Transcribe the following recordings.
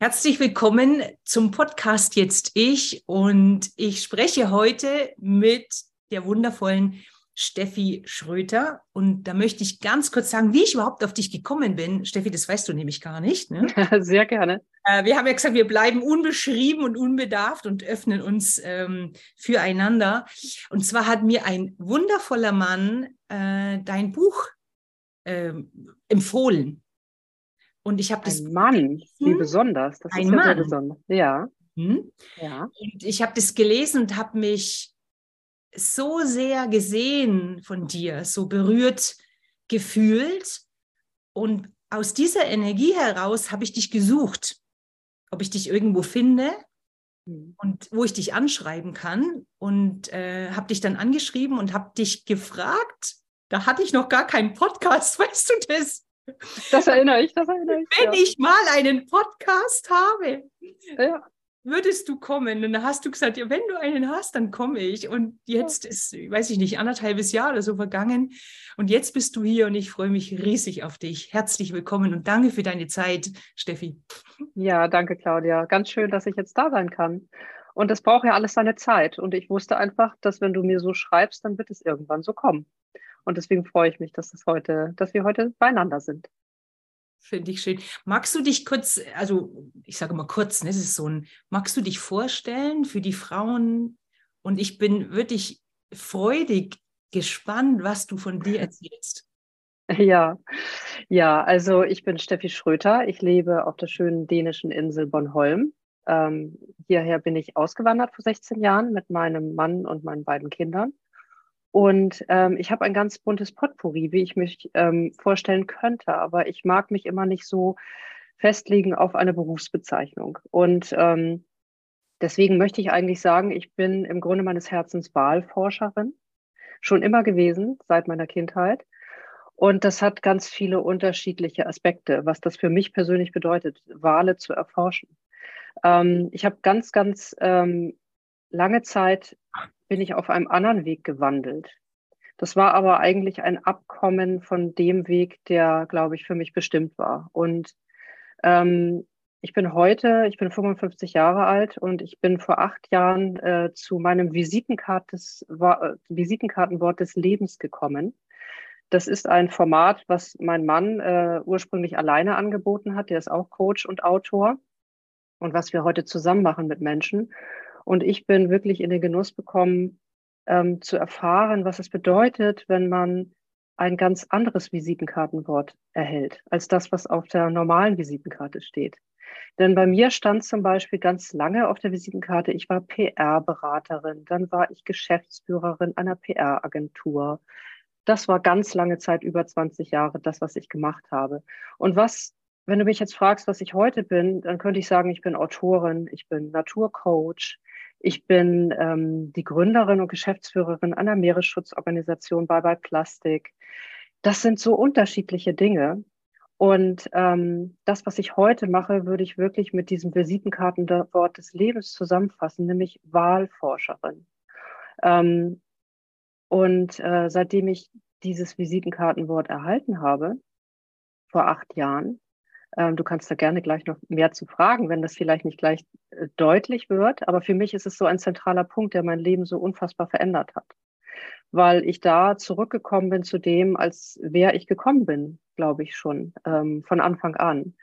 Herzlich willkommen zum Podcast Jetzt Ich und ich spreche heute mit der wundervollen Steffi Schröter und da möchte ich ganz kurz sagen, wie ich überhaupt auf dich gekommen bin. Steffi, das weißt du nämlich gar nicht. Ne? Sehr gerne. Äh, wir haben ja gesagt, wir bleiben unbeschrieben und unbedarft und öffnen uns ähm, füreinander. Und zwar hat mir ein wundervoller Mann äh, dein Buch äh, empfohlen. Und ich habe das. Ein Mann, wie besonders. Das ein ist ja Mann. sehr besonders. Ja. Hm? ja. Und ich habe das gelesen und habe mich so sehr gesehen von dir, so berührt gefühlt. Und aus dieser Energie heraus habe ich dich gesucht, ob ich dich irgendwo finde Hm. und wo ich dich anschreiben kann. Und äh, habe dich dann angeschrieben und habe dich gefragt. Da hatte ich noch gar keinen Podcast, weißt du das? Das erinnere ich, das erinnere ich. Wenn ja. ich mal einen Podcast habe, Ja. würdest du kommen? Und dann hast du gesagt, ja, wenn du einen hast, dann komme ich. Und jetzt ist, weiß ich nicht, anderthalbes Jahr oder so vergangen. Und jetzt bist du hier und ich freue mich riesig auf dich. Herzlich willkommen und danke für deine Zeit, Steffi. ja, danke, Claudia. Ganz schön, dass ich jetzt da sein kann. Und das braucht ja alles seine Zeit. Und ich wusste einfach, dass wenn du mir so schreibst, dann wird es irgendwann so kommen. Und deswegen freue ich mich, dass, das heute, dass wir heute beieinander sind. Finde ich schön. Magst du dich kurz, also ich sage mal kurz, ne, das ist so ein, magst du dich vorstellen für die Frauen? Und ich bin wirklich freudig gespannt, was du von dir erzählst. Ja, ja, also ich bin Steffi Schröter. Ich lebe auf der schönen dänischen Insel Bornholm. Ähm, hierher bin ich ausgewandert vor 16 Jahren mit meinem Mann und meinen beiden Kindern. Und ähm, ich habe ein ganz buntes Potpourri, wie ich mich ähm, vorstellen könnte, aber ich mag mich immer nicht so festlegen auf eine Berufsbezeichnung. Und ähm, deswegen möchte ich eigentlich sagen, ich bin im Grunde meines Herzens Wahlforscherin, schon immer gewesen, seit meiner Kindheit. Und das hat ganz viele unterschiedliche Aspekte, was das für mich persönlich bedeutet, Wale zu erforschen. Ähm, ich habe ganz, ganz ähm, lange Zeit bin ich auf einem anderen Weg gewandelt. Das war aber eigentlich ein Abkommen von dem Weg, der, glaube ich, für mich bestimmt war. Und ähm, ich bin heute, ich bin 55 Jahre alt und ich bin vor acht Jahren äh, zu meinem Visitenkart des, äh, Visitenkartenwort des Lebens gekommen. Das ist ein Format, was mein Mann äh, ursprünglich alleine angeboten hat. Der ist auch Coach und Autor. Und was wir heute zusammen machen mit Menschen. Und ich bin wirklich in den Genuss bekommen, ähm, zu erfahren, was es bedeutet, wenn man ein ganz anderes Visitenkartenwort erhält, als das, was auf der normalen Visitenkarte steht. Denn bei mir stand zum Beispiel ganz lange auf der Visitenkarte, ich war PR-Beraterin, dann war ich Geschäftsführerin einer PR-Agentur. Das war ganz lange Zeit, über 20 Jahre, das, was ich gemacht habe. Und was wenn du mich jetzt fragst, was ich heute bin, dann könnte ich sagen, ich bin Autorin, ich bin Naturcoach, ich bin ähm, die Gründerin und Geschäftsführerin einer Meeresschutzorganisation Bye Bye Plastik. Das sind so unterschiedliche Dinge. Und ähm, das, was ich heute mache, würde ich wirklich mit diesem Visitenkartenwort des Lebens zusammenfassen, nämlich Wahlforscherin. Ähm, und äh, seitdem ich dieses Visitenkartenwort erhalten habe, vor acht Jahren, du kannst da gerne gleich noch mehr zu fragen, wenn das vielleicht nicht gleich äh, deutlich wird. Aber für mich ist es so ein zentraler Punkt, der mein Leben so unfassbar verändert hat. Weil ich da zurückgekommen bin zu dem, als wer ich gekommen bin, glaube ich schon, ähm, von Anfang an.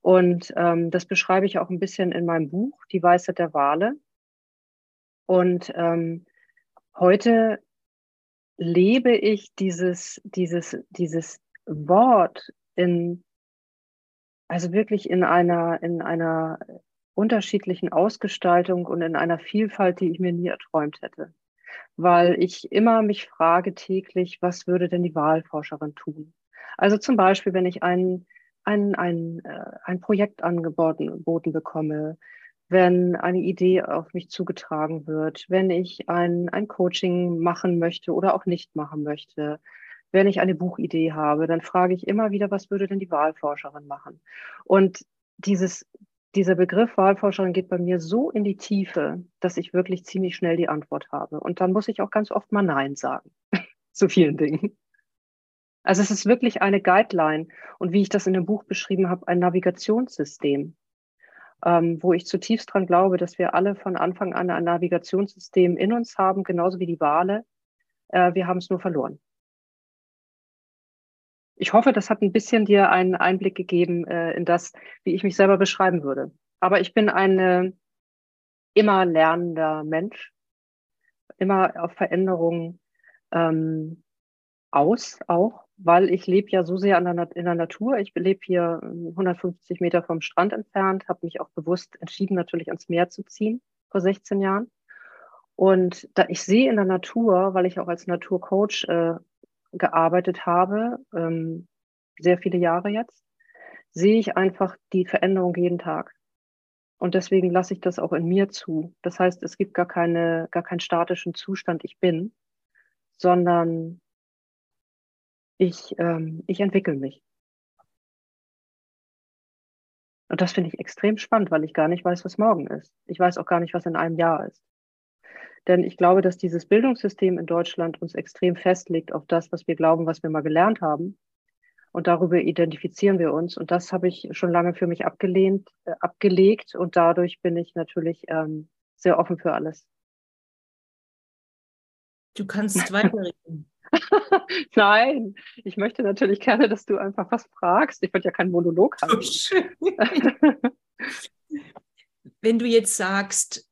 Und ähm, das beschreibe ich auch ein bisschen in meinem Buch, Die Weisheit der Wale. Und ähm, heute lebe ich dieses, dieses, dieses Wort in also wirklich in einer, in einer unterschiedlichen Ausgestaltung und in einer Vielfalt, die ich mir nie erträumt hätte. Weil ich immer mich frage täglich, was würde denn die Wahlforscherin tun? Also zum Beispiel, wenn ich ein, ein, ein, äh, ein Projekt angeboten bekomme, wenn eine Idee auf mich zugetragen wird, wenn ich ein, ein Coaching machen möchte oder auch nicht machen möchte, wenn ich eine Buchidee habe, dann frage ich immer wieder, was würde denn die Wahlforscherin machen? Und dieses, dieser Begriff Wahlforscherin geht bei mir so in die Tiefe, dass ich wirklich ziemlich schnell die Antwort habe. Und dann muss ich auch ganz oft mal Nein sagen zu vielen Dingen. Also es ist wirklich eine Guideline und wie ich das in dem Buch beschrieben habe, ein Navigationssystem. ähm, wo ich zutiefst dran glaube, dass wir alle von Anfang an ein Navigationssystem in uns haben, genauso wie die Wale. Äh, wir haben es nur verloren. Ich hoffe, das hat ein bisschen dir einen Einblick gegeben äh, in das, wie ich mich selber beschreiben würde. Aber ich bin ein äh, immer lernender Mensch, immer auf Veränderungen ähm, aus auch, weil ich lebe ja so sehr der, in der Natur. Ich lebe hier 150 Meter vom Strand entfernt, habe mich auch bewusst entschieden, natürlich ans Meer zu ziehen vor 16 Jahren. Und da ich sehe in der Natur, weil ich auch als Naturcoach äh, gearbeitet habe, ähm, sehr viele Jahre jetzt, sehe ich einfach die Veränderung jeden Tag. Und deswegen lasse ich das auch in mir zu. Das heißt, es gibt gar keine, gar keinen statischen Zustand, ich bin, sondern ich, ähm, ich entwickle mich. Und das finde ich extrem spannend, weil ich gar nicht weiß, was morgen ist. Ich weiß auch gar nicht, was in einem Jahr ist. Denn ich glaube, dass dieses Bildungssystem in Deutschland uns extrem festlegt auf das, was wir glauben, was wir mal gelernt haben. Und darüber identifizieren wir uns. Und das habe ich schon lange für mich abgelehnt, äh, abgelegt. Und dadurch bin ich natürlich ähm, sehr offen für alles. Du kannst weiterreden. Nein, ich möchte natürlich gerne, dass du einfach was fragst. Ich wollte ja keinen Monolog haben. Wenn du jetzt sagst,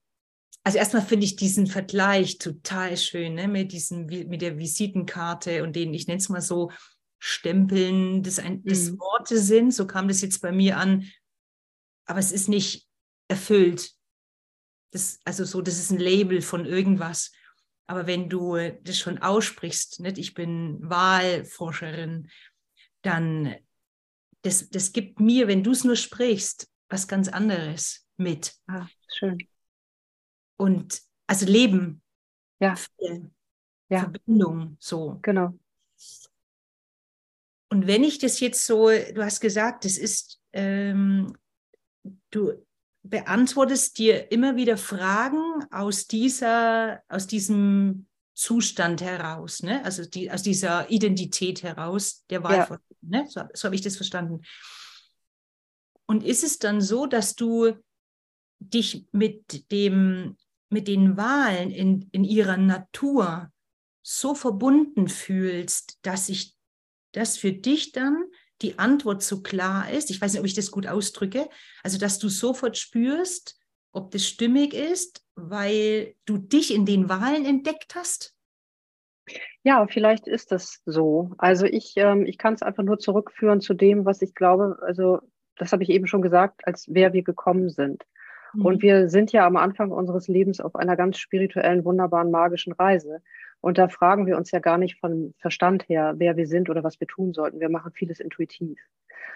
also erstmal finde ich diesen Vergleich total schön, ne? mit, diesem, mit der Visitenkarte und den, ich nenne es mal so, Stempeln des, ein, des mhm. Worte sind. So kam das jetzt bei mir an. Aber es ist nicht erfüllt. Das, also so, das ist ein Label von irgendwas. Aber wenn du das schon aussprichst, nicht? ich bin Wahlforscherin, dann das, das gibt mir, wenn du es nur sprichst, was ganz anderes mit. Ah, schön. Und also Leben. Ja. ja. Verbindung, so. Genau. Und wenn ich das jetzt so, du hast gesagt, das ist, ähm, du beantwortest dir immer wieder Fragen aus dieser, aus diesem Zustand heraus, ne? also die, aus dieser Identität heraus der Wahl. Ja. Ne? So, so habe ich das verstanden. Und ist es dann so, dass du dich mit, dem, mit den Wahlen in, in ihrer Natur so verbunden fühlst, dass sich das für dich dann die Antwort so klar ist, ich weiß nicht, ob ich das gut ausdrücke, also dass du sofort spürst, ob das stimmig ist, weil du dich in den Wahlen entdeckt hast? Ja, vielleicht ist das so. Also ich, ähm, ich kann es einfach nur zurückführen zu dem, was ich glaube, also das habe ich eben schon gesagt, als wer wir gekommen sind. Mhm. Und wir sind ja am Anfang unseres Lebens auf einer ganz spirituellen, wunderbaren, magischen Reise. Und da fragen wir uns ja gar nicht von Verstand her, wer wir sind oder was wir tun sollten. Wir machen vieles intuitiv.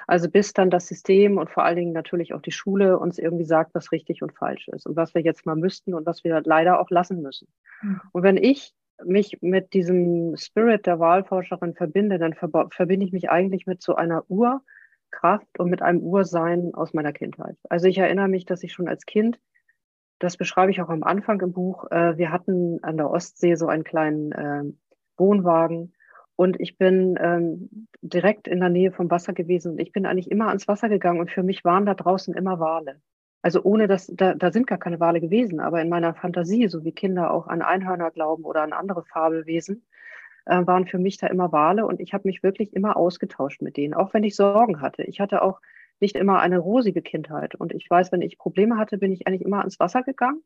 Also bis dann das System und vor allen Dingen natürlich auch die Schule uns irgendwie sagt, was richtig und falsch ist und was wir jetzt mal müssten und was wir leider auch lassen müssen. Mhm. Und wenn ich mich mit diesem Spirit der Wahlforscherin verbinde, dann verbinde ich mich eigentlich mit so einer Urkraft und mit einem Ursein aus meiner Kindheit. Also ich erinnere mich, dass ich schon als Kind das beschreibe ich auch am Anfang im Buch. Äh, wir hatten an der Ostsee so einen kleinen äh, Wohnwagen und ich bin ähm, direkt in der Nähe vom Wasser gewesen und ich bin eigentlich immer ans Wasser gegangen und für mich waren da draußen immer Wale. Also ohne dass, da, da sind gar keine Wale gewesen, aber in meiner Fantasie, so wie Kinder auch an Einhörner glauben oder an andere Fabelwesen, äh, waren für mich da immer Wale und ich habe mich wirklich immer ausgetauscht mit denen, auch wenn ich Sorgen hatte. Ich hatte auch nicht immer eine rosige Kindheit. Und ich weiß, wenn ich Probleme hatte, bin ich eigentlich immer ans Wasser gegangen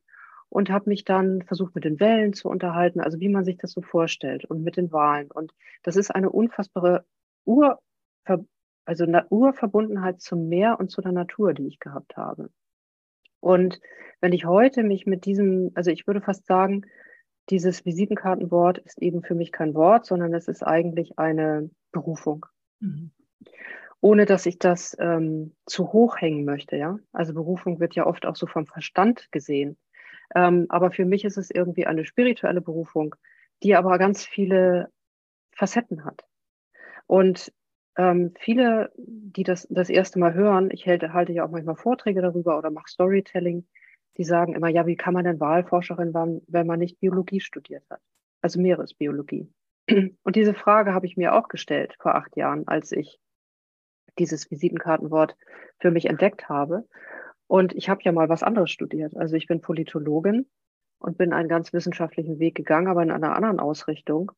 und habe mich dann versucht, mit den Wellen zu unterhalten, also wie man sich das so vorstellt und mit den Wahlen. Und das ist eine unfassbare Ur, also Urverbundenheit zum Meer und zu der Natur, die ich gehabt habe. Und wenn ich heute mich mit diesem, also ich würde fast sagen, dieses Visitenkartenwort ist eben für mich kein Wort, sondern es ist eigentlich eine Berufung. Mhm ohne dass ich das ähm, zu hoch hängen möchte. Ja? Also Berufung wird ja oft auch so vom Verstand gesehen. Ähm, aber für mich ist es irgendwie eine spirituelle Berufung, die aber ganz viele Facetten hat. Und ähm, viele, die das das erste Mal hören, ich halte, halte ja auch manchmal Vorträge darüber oder mache Storytelling, die sagen immer, ja, wie kann man denn Wahlforscherin werden, wenn man nicht Biologie studiert hat? Also Meeresbiologie. Und diese Frage habe ich mir auch gestellt vor acht Jahren, als ich dieses Visitenkartenwort für mich entdeckt habe. Und ich habe ja mal was anderes studiert. Also ich bin Politologin und bin einen ganz wissenschaftlichen Weg gegangen, aber in einer anderen Ausrichtung.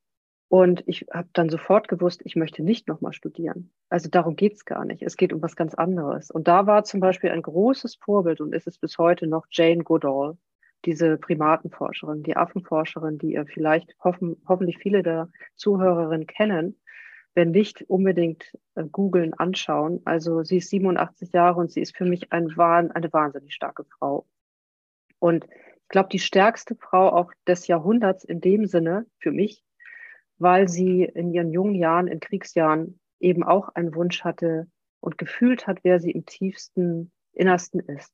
Und ich habe dann sofort gewusst, ich möchte nicht nochmal studieren. Also darum geht's gar nicht. Es geht um was ganz anderes. Und da war zum Beispiel ein großes Vorbild und ist es bis heute noch Jane Goodall, diese Primatenforscherin, die Affenforscherin, die ihr vielleicht hoffen, hoffentlich viele der Zuhörerinnen kennen. Wenn nicht, unbedingt äh, googeln, anschauen. Also sie ist 87 Jahre und sie ist für mich ein, eine wahnsinnig starke Frau. Und ich glaube, die stärkste Frau auch des Jahrhunderts in dem Sinne für mich, weil sie in ihren jungen Jahren, in Kriegsjahren eben auch einen Wunsch hatte und gefühlt hat, wer sie im tiefsten Innersten ist.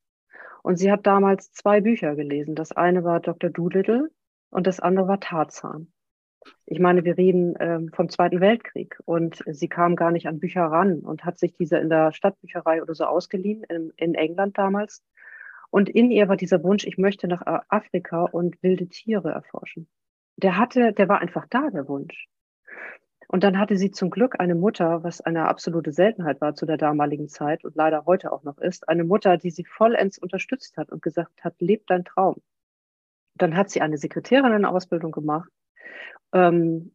Und sie hat damals zwei Bücher gelesen. Das eine war Dr. Doolittle und das andere war Tarzan. Ich meine, wir reden ähm, vom Zweiten Weltkrieg und sie kam gar nicht an Bücher ran und hat sich diese in der Stadtbücherei oder so ausgeliehen, in, in England damals. Und in ihr war dieser Wunsch, ich möchte nach Afrika und wilde Tiere erforschen der hatte, der war einfach da, der Wunsch. Und dann hatte sie zum Glück eine Mutter, was eine absolute Seltenheit war zu der damaligen Zeit und leider heute auch noch ist, eine Mutter, die sie vollends unterstützt hat und gesagt hat, lebt dein Traum. Dann hat sie eine Sekretärin in Ausbildung gemacht ähm,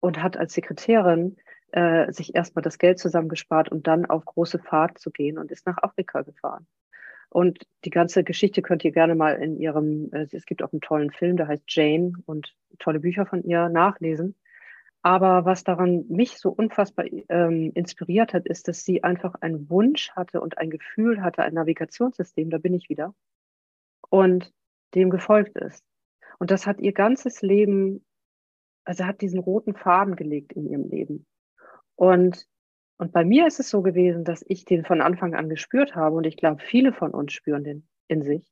und hat als Sekretärin äh, sich erstmal das Geld zusammengespart, um dann auf große Fahrt zu gehen und ist nach Afrika gefahren. Und die ganze Geschichte könnt ihr gerne mal in ihrem, äh, es gibt auch einen tollen Film, der heißt Jane und tolle Bücher von ihr nachlesen. Aber was daran mich so unfassbar ähm, inspiriert hat, ist, dass sie einfach einen Wunsch hatte und ein Gefühl hatte, ein Navigationssystem, da bin ich wieder, und dem gefolgt ist. Und das hat ihr ganzes Leben, also hat diesen roten Faden gelegt in ihrem Leben. Und und bei mir ist es so gewesen, dass ich den von Anfang an gespürt habe und ich glaube, viele von uns spüren den in sich.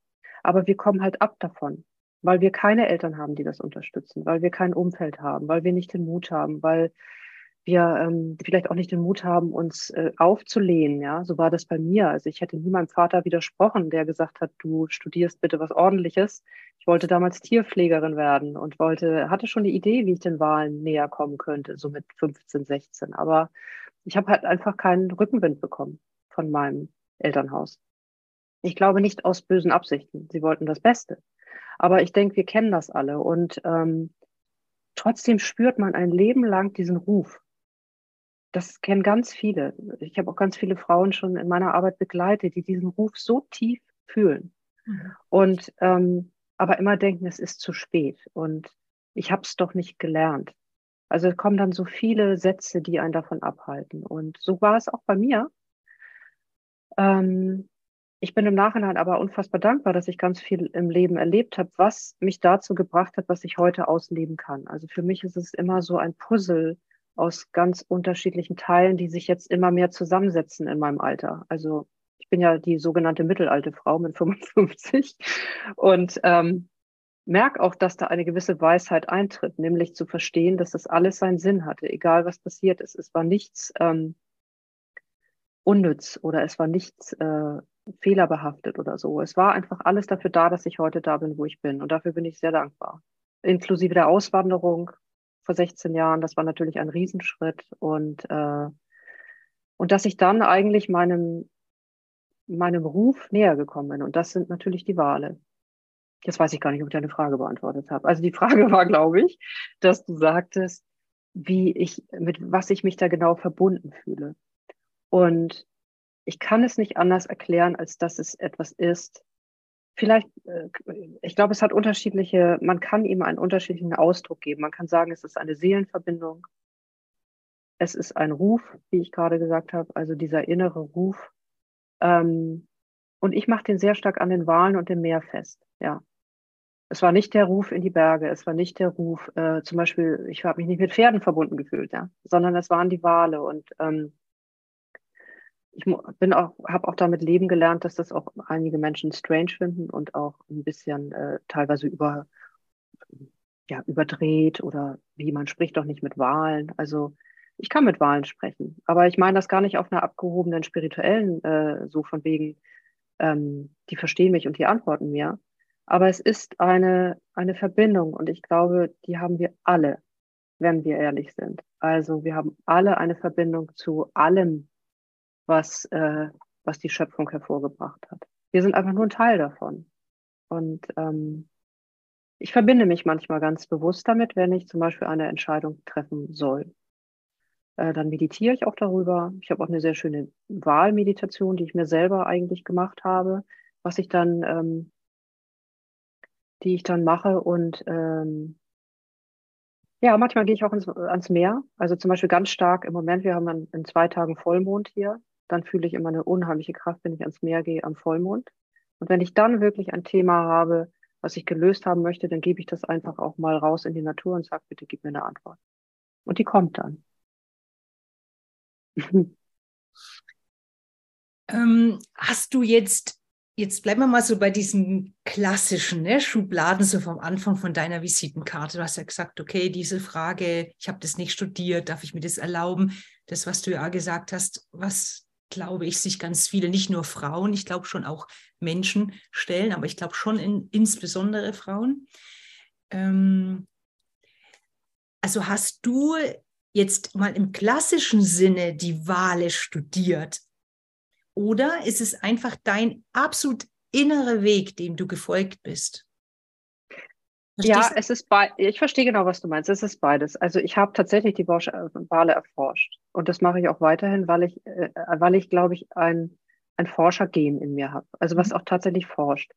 Aber wir kommen halt ab davon, weil wir keine Eltern haben, die das unterstützen, weil wir kein Umfeld haben, weil wir nicht den Mut haben, weil wir ähm, vielleicht auch nicht den Mut haben, uns äh, aufzulehnen. Ja, so war das bei mir. Also ich hätte nie meinem Vater widersprochen, der gesagt hat, du studierst bitte was Ordentliches. Ich wollte damals Tierpflegerin werden und wollte, hatte schon eine Idee, wie ich den Wahlen näher kommen könnte, so mit 15, 16. Aber ich habe halt einfach keinen Rückenwind bekommen von meinem Elternhaus. Ich glaube nicht aus bösen Absichten. Sie wollten das Beste. Aber ich denke, wir kennen das alle. Und ähm, trotzdem spürt man ein Leben lang diesen Ruf. Das kennen ganz viele. Ich habe auch ganz viele Frauen schon in meiner Arbeit begleitet, die diesen Ruf so tief fühlen. Mhm. Und ähm, aber immer denken, es ist zu spät. Und ich habe es doch nicht gelernt. Also es kommen dann so viele Sätze, die einen davon abhalten. Und so war es auch bei mir. Ähm, ich bin im Nachhinein aber unfassbar dankbar, dass ich ganz viel im Leben erlebt habe, was mich dazu gebracht hat, was ich heute ausleben kann. Also für mich ist es immer so ein Puzzle aus ganz unterschiedlichen Teilen, die sich jetzt immer mehr zusammensetzen in meinem Alter. Also ich bin ja die sogenannte mittelalte Frau mit 55 und ähm, merke auch, dass da eine gewisse Weisheit eintritt, nämlich zu verstehen, dass das alles seinen Sinn hatte, egal was passiert ist. Es war nichts ähm, unnütz oder es war nichts äh, fehlerbehaftet oder so. Es war einfach alles dafür da, dass ich heute da bin, wo ich bin. Und dafür bin ich sehr dankbar. Inklusive der Auswanderung vor 16 Jahren, das war natürlich ein Riesenschritt. Und, äh, und dass ich dann eigentlich meinem, meinem Ruf näher gekommen bin. Und das sind natürlich die Wale. Jetzt weiß ich gar nicht, ob ich deine Frage beantwortet habe. Also die Frage war, glaube ich, dass du sagtest, wie ich, mit was ich mich da genau verbunden fühle. Und ich kann es nicht anders erklären, als dass es etwas ist. Vielleicht, äh, ich glaube, es hat unterschiedliche, man kann ihm einen unterschiedlichen Ausdruck geben. Man kann sagen, es ist eine Seelenverbindung. Es ist ein Ruf, wie ich gerade gesagt habe, also dieser innere Ruf. Ähm, und ich mache den sehr stark an den Wahlen und dem Meer fest. Ja. Es war nicht der Ruf in die Berge, es war nicht der Ruf, äh, zum Beispiel, ich habe mich nicht mit Pferden verbunden gefühlt, ja, sondern es waren die Wale. Und ähm, ich bin auch, habe auch damit leben gelernt, dass das auch einige Menschen strange finden und auch ein bisschen äh, teilweise über, ja, überdreht oder wie man spricht doch nicht mit Wahlen. Also ich kann mit Wahlen sprechen, aber ich meine das gar nicht auf einer abgehobenen spirituellen, äh, so von wegen, ähm, die verstehen mich und die antworten mir, aber es ist eine, eine Verbindung und ich glaube, die haben wir alle, wenn wir ehrlich sind. Also wir haben alle eine Verbindung zu allem, was, äh, was die Schöpfung hervorgebracht hat. Wir sind einfach nur ein Teil davon. Und ähm, ich verbinde mich manchmal ganz bewusst damit, wenn ich zum Beispiel eine Entscheidung treffen soll. Äh, dann meditiere ich auch darüber. Ich habe auch eine sehr schöne Wahlmeditation, die ich mir selber eigentlich gemacht habe, was ich dann, ähm, die ich dann mache. Und ähm, ja, manchmal gehe ich auch ins, ans Meer. Also zum Beispiel ganz stark im Moment, wir haben in, in zwei Tagen Vollmond hier. Dann fühle ich immer eine unheimliche Kraft, wenn ich ans Meer gehe am Vollmond. Und wenn ich dann wirklich ein Thema habe, was ich gelöst haben möchte, dann gebe ich das einfach auch mal raus in die Natur und sage, bitte gib mir eine Antwort. Und die kommt dann. ähm, hast du jetzt, jetzt bleiben wir mal so bei diesen klassischen ne, Schubladen, so vom Anfang von deiner Visitenkarte. Du hast ja gesagt, okay, diese Frage, ich habe das nicht studiert, darf ich mir das erlauben? Das, was du ja gesagt hast, was glaube ich, sich ganz viele, nicht nur Frauen, ich glaube schon auch Menschen stellen, aber ich glaube schon in, insbesondere Frauen. Ähm, also hast du jetzt mal im klassischen Sinne die Wale studiert? Oder ist es einfach dein absolut innerer Weg, dem du gefolgt bist? Verstehst ja, es ist ich verstehe genau, was du meinst. Es ist beides. Also ich habe tatsächlich die Wale erforscht und das mache ich auch weiterhin, weil ich, äh, weil ich glaube ich ein ein Forschergen in mir habe. Also was mhm. auch tatsächlich forscht.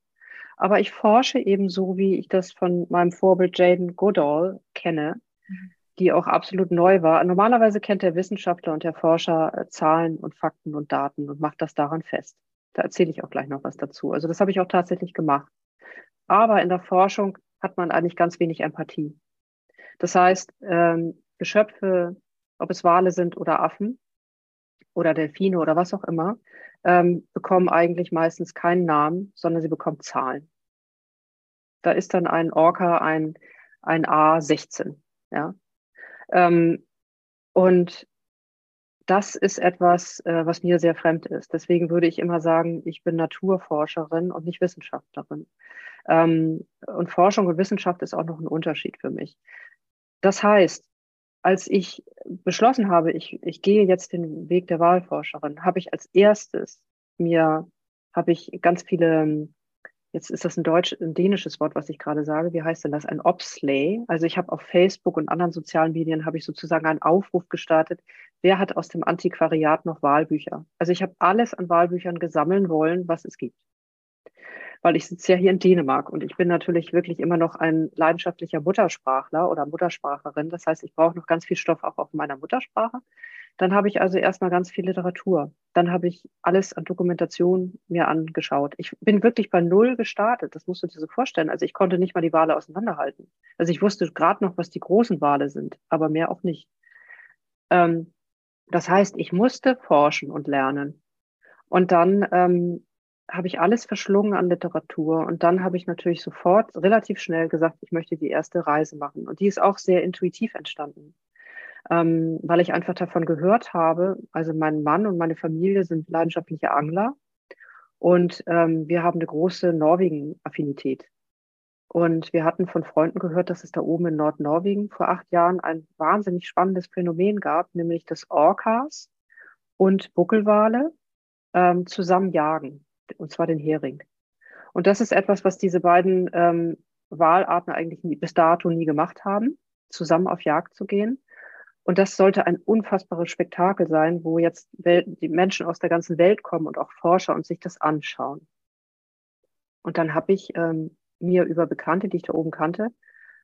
Aber ich forsche eben so, wie ich das von meinem Vorbild Jaden Goodall kenne, mhm. Die auch absolut neu war. Normalerweise kennt der Wissenschaftler und der Forscher äh, Zahlen und Fakten und Daten und macht das daran fest. Da erzähle ich auch gleich noch was dazu. Also das habe ich auch tatsächlich gemacht. Aber in der Forschung hat man eigentlich ganz wenig Empathie. Das heißt, ähm, Geschöpfe, ob es Wale sind oder Affen oder Delfine oder was auch immer, ähm, bekommen eigentlich meistens keinen Namen, sondern sie bekommen Zahlen. Da ist dann ein Orca ein, ein A16. Ja? Ähm, und das ist etwas, äh, was mir sehr fremd ist. Deswegen würde ich immer sagen, ich bin Naturforscherin und nicht Wissenschaftlerin. Ähm, und Forschung und Wissenschaft ist auch noch ein Unterschied für mich. Das heißt, als ich beschlossen habe, ich, ich gehe jetzt den Weg der Wahlforscherin, habe ich als erstes mir, habe ich ganz viele, jetzt ist das ein deutsch, ein dänisches Wort, was ich gerade sage, wie heißt denn das? Ein Obslay. Also ich habe auf Facebook und anderen sozialen Medien habe ich sozusagen einen Aufruf gestartet, wer hat aus dem Antiquariat noch Wahlbücher? Also ich habe alles an Wahlbüchern gesammeln wollen, was es gibt weil ich sitze ja hier in Dänemark und ich bin natürlich wirklich immer noch ein leidenschaftlicher Muttersprachler oder Muttersprachlerin. Das heißt, ich brauche noch ganz viel Stoff auch auf meiner Muttersprache. Dann habe ich also erstmal ganz viel Literatur. Dann habe ich alles an Dokumentation mir angeschaut. Ich bin wirklich bei Null gestartet. Das musst du dir so vorstellen. Also ich konnte nicht mal die Wale auseinanderhalten. Also ich wusste gerade noch, was die großen Wale sind, aber mehr auch nicht. Ähm, das heißt, ich musste forschen und lernen. Und dann ähm, habe ich alles verschlungen an Literatur. Und dann habe ich natürlich sofort relativ schnell gesagt, ich möchte die erste Reise machen. Und die ist auch sehr intuitiv entstanden, ähm, weil ich einfach davon gehört habe. Also mein Mann und meine Familie sind leidenschaftliche Angler. Und ähm, wir haben eine große Norwegen-Affinität. Und wir hatten von Freunden gehört, dass es da oben in Nordnorwegen vor acht Jahren ein wahnsinnig spannendes Phänomen gab, nämlich dass Orcas und Buckelwale ähm, zusammen jagen und zwar den Hering. Und das ist etwas, was diese beiden ähm, Wahlarten eigentlich nie, bis dato nie gemacht haben, zusammen auf Jagd zu gehen. Und das sollte ein unfassbares Spektakel sein, wo jetzt Welt, die Menschen aus der ganzen Welt kommen und auch Forscher und sich das anschauen. Und dann habe ich ähm, mir über Bekannte, die ich da oben kannte,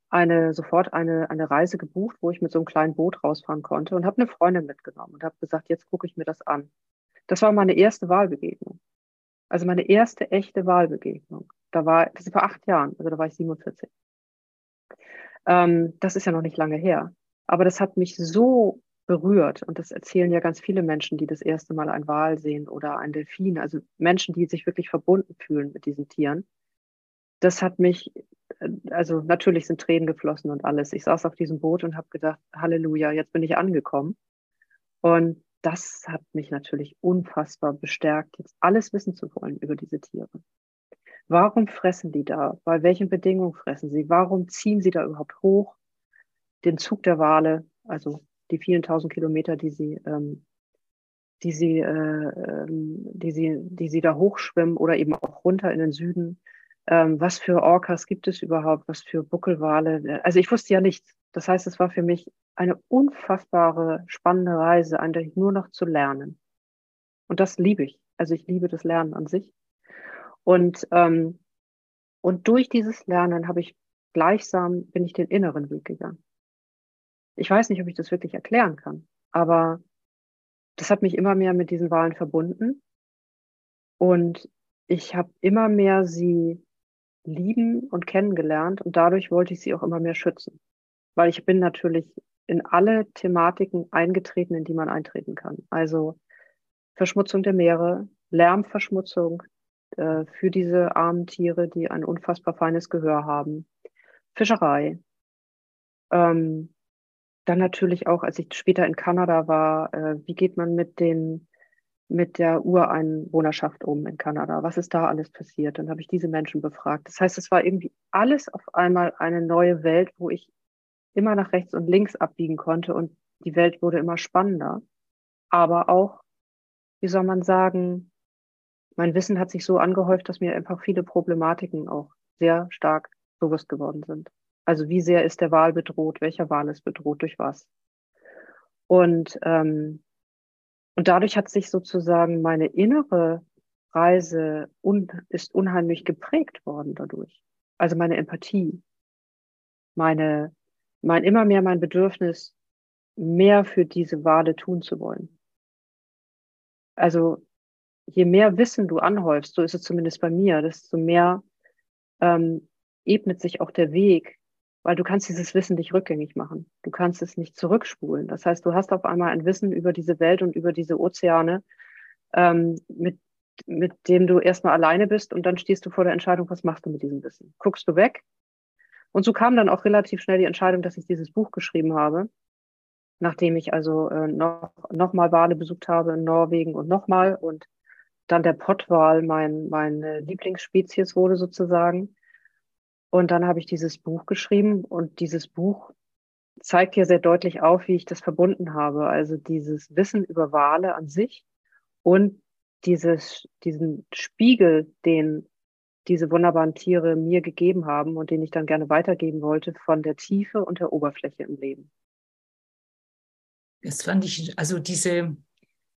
eine sofort eine, eine Reise gebucht, wo ich mit so einem kleinen Boot rausfahren konnte und habe eine Freundin mitgenommen und habe gesagt, jetzt gucke ich mir das an. Das war meine erste Wahlbegegnung. Also meine erste echte Wahlbegegnung. Da war, das ist vor acht Jahren, also da war ich 47. Ähm, das ist ja noch nicht lange her. Aber das hat mich so berührt und das erzählen ja ganz viele Menschen, die das erste Mal ein Wal sehen oder ein Delfin, also Menschen, die sich wirklich verbunden fühlen mit diesen Tieren. Das hat mich, äh, also natürlich sind Tränen geflossen und alles. Ich saß auf diesem Boot und habe gedacht, Halleluja, jetzt bin ich angekommen. Und das hat mich natürlich unfassbar bestärkt, jetzt alles wissen zu wollen über diese Tiere. Warum fressen die da? Bei welchen Bedingungen fressen sie? Warum ziehen sie da überhaupt hoch? Den Zug der Wale, also die vielen tausend Kilometer, die sie, ähm, die sie, äh, ähm, die sie, die sie da hochschwimmen oder eben auch runter in den Süden. Ähm, was für Orcas gibt es überhaupt? Was für Buckelwale? Also ich wusste ja nichts. Das heißt, es war für mich eine unfassbare, spannende Reise, eigentlich nur noch zu lernen. Und das liebe ich. Also ich liebe das Lernen an sich. Und, ähm, und durch dieses Lernen habe ich gleichsam, bin ich den inneren Weg gegangen. Ich weiß nicht, ob ich das wirklich erklären kann, aber das hat mich immer mehr mit diesen Wahlen verbunden. Und ich habe immer mehr sie lieben und kennengelernt und dadurch wollte ich sie auch immer mehr schützen. Weil ich bin natürlich in alle Thematiken eingetreten, in die man eintreten kann. Also Verschmutzung der Meere, Lärmverschmutzung äh, für diese armen Tiere, die ein unfassbar feines Gehör haben, Fischerei, ähm, dann natürlich auch, als ich später in Kanada war, äh, wie geht man mit den mit der Ureinwohnerschaft um in Kanada? Was ist da alles passiert? Dann habe ich diese Menschen befragt. Das heißt, es war irgendwie alles auf einmal eine neue Welt, wo ich immer nach rechts und links abbiegen konnte und die Welt wurde immer spannender. Aber auch, wie soll man sagen, mein Wissen hat sich so angehäuft, dass mir einfach viele Problematiken auch sehr stark bewusst geworden sind. Also wie sehr ist der Wahl bedroht? Welcher Wahl ist bedroht? Durch was? Und, ähm, und dadurch hat sich sozusagen meine innere Reise un ist unheimlich geprägt worden dadurch. Also meine Empathie, meine, mein immer mehr mein Bedürfnis, mehr für diese Wale tun zu wollen. Also je mehr Wissen du anhäufst, so ist es zumindest bei mir, desto mehr ähm, ebnet sich auch der Weg weil du kannst dieses Wissen nicht rückgängig machen. Du kannst es nicht zurückspulen. Das heißt, du hast auf einmal ein Wissen über diese Welt und über diese Ozeane, ähm, mit, mit dem du erstmal alleine bist und dann stehst du vor der Entscheidung, was machst du mit diesem Wissen? Guckst du weg? Und so kam dann auch relativ schnell die Entscheidung, dass ich dieses Buch geschrieben habe, nachdem ich also äh, noch, noch mal Wale besucht habe in Norwegen und nochmal und dann der Pottwal mein, meine Lieblingsspezies wurde sozusagen. Und dann habe ich dieses Buch geschrieben und dieses Buch zeigt ja sehr deutlich auf, wie ich das verbunden habe. Also dieses Wissen über Wale an sich und dieses, diesen Spiegel, den diese wunderbaren Tiere mir gegeben haben und den ich dann gerne weitergeben wollte von der Tiefe und der Oberfläche im Leben. Das fand ich, also diese,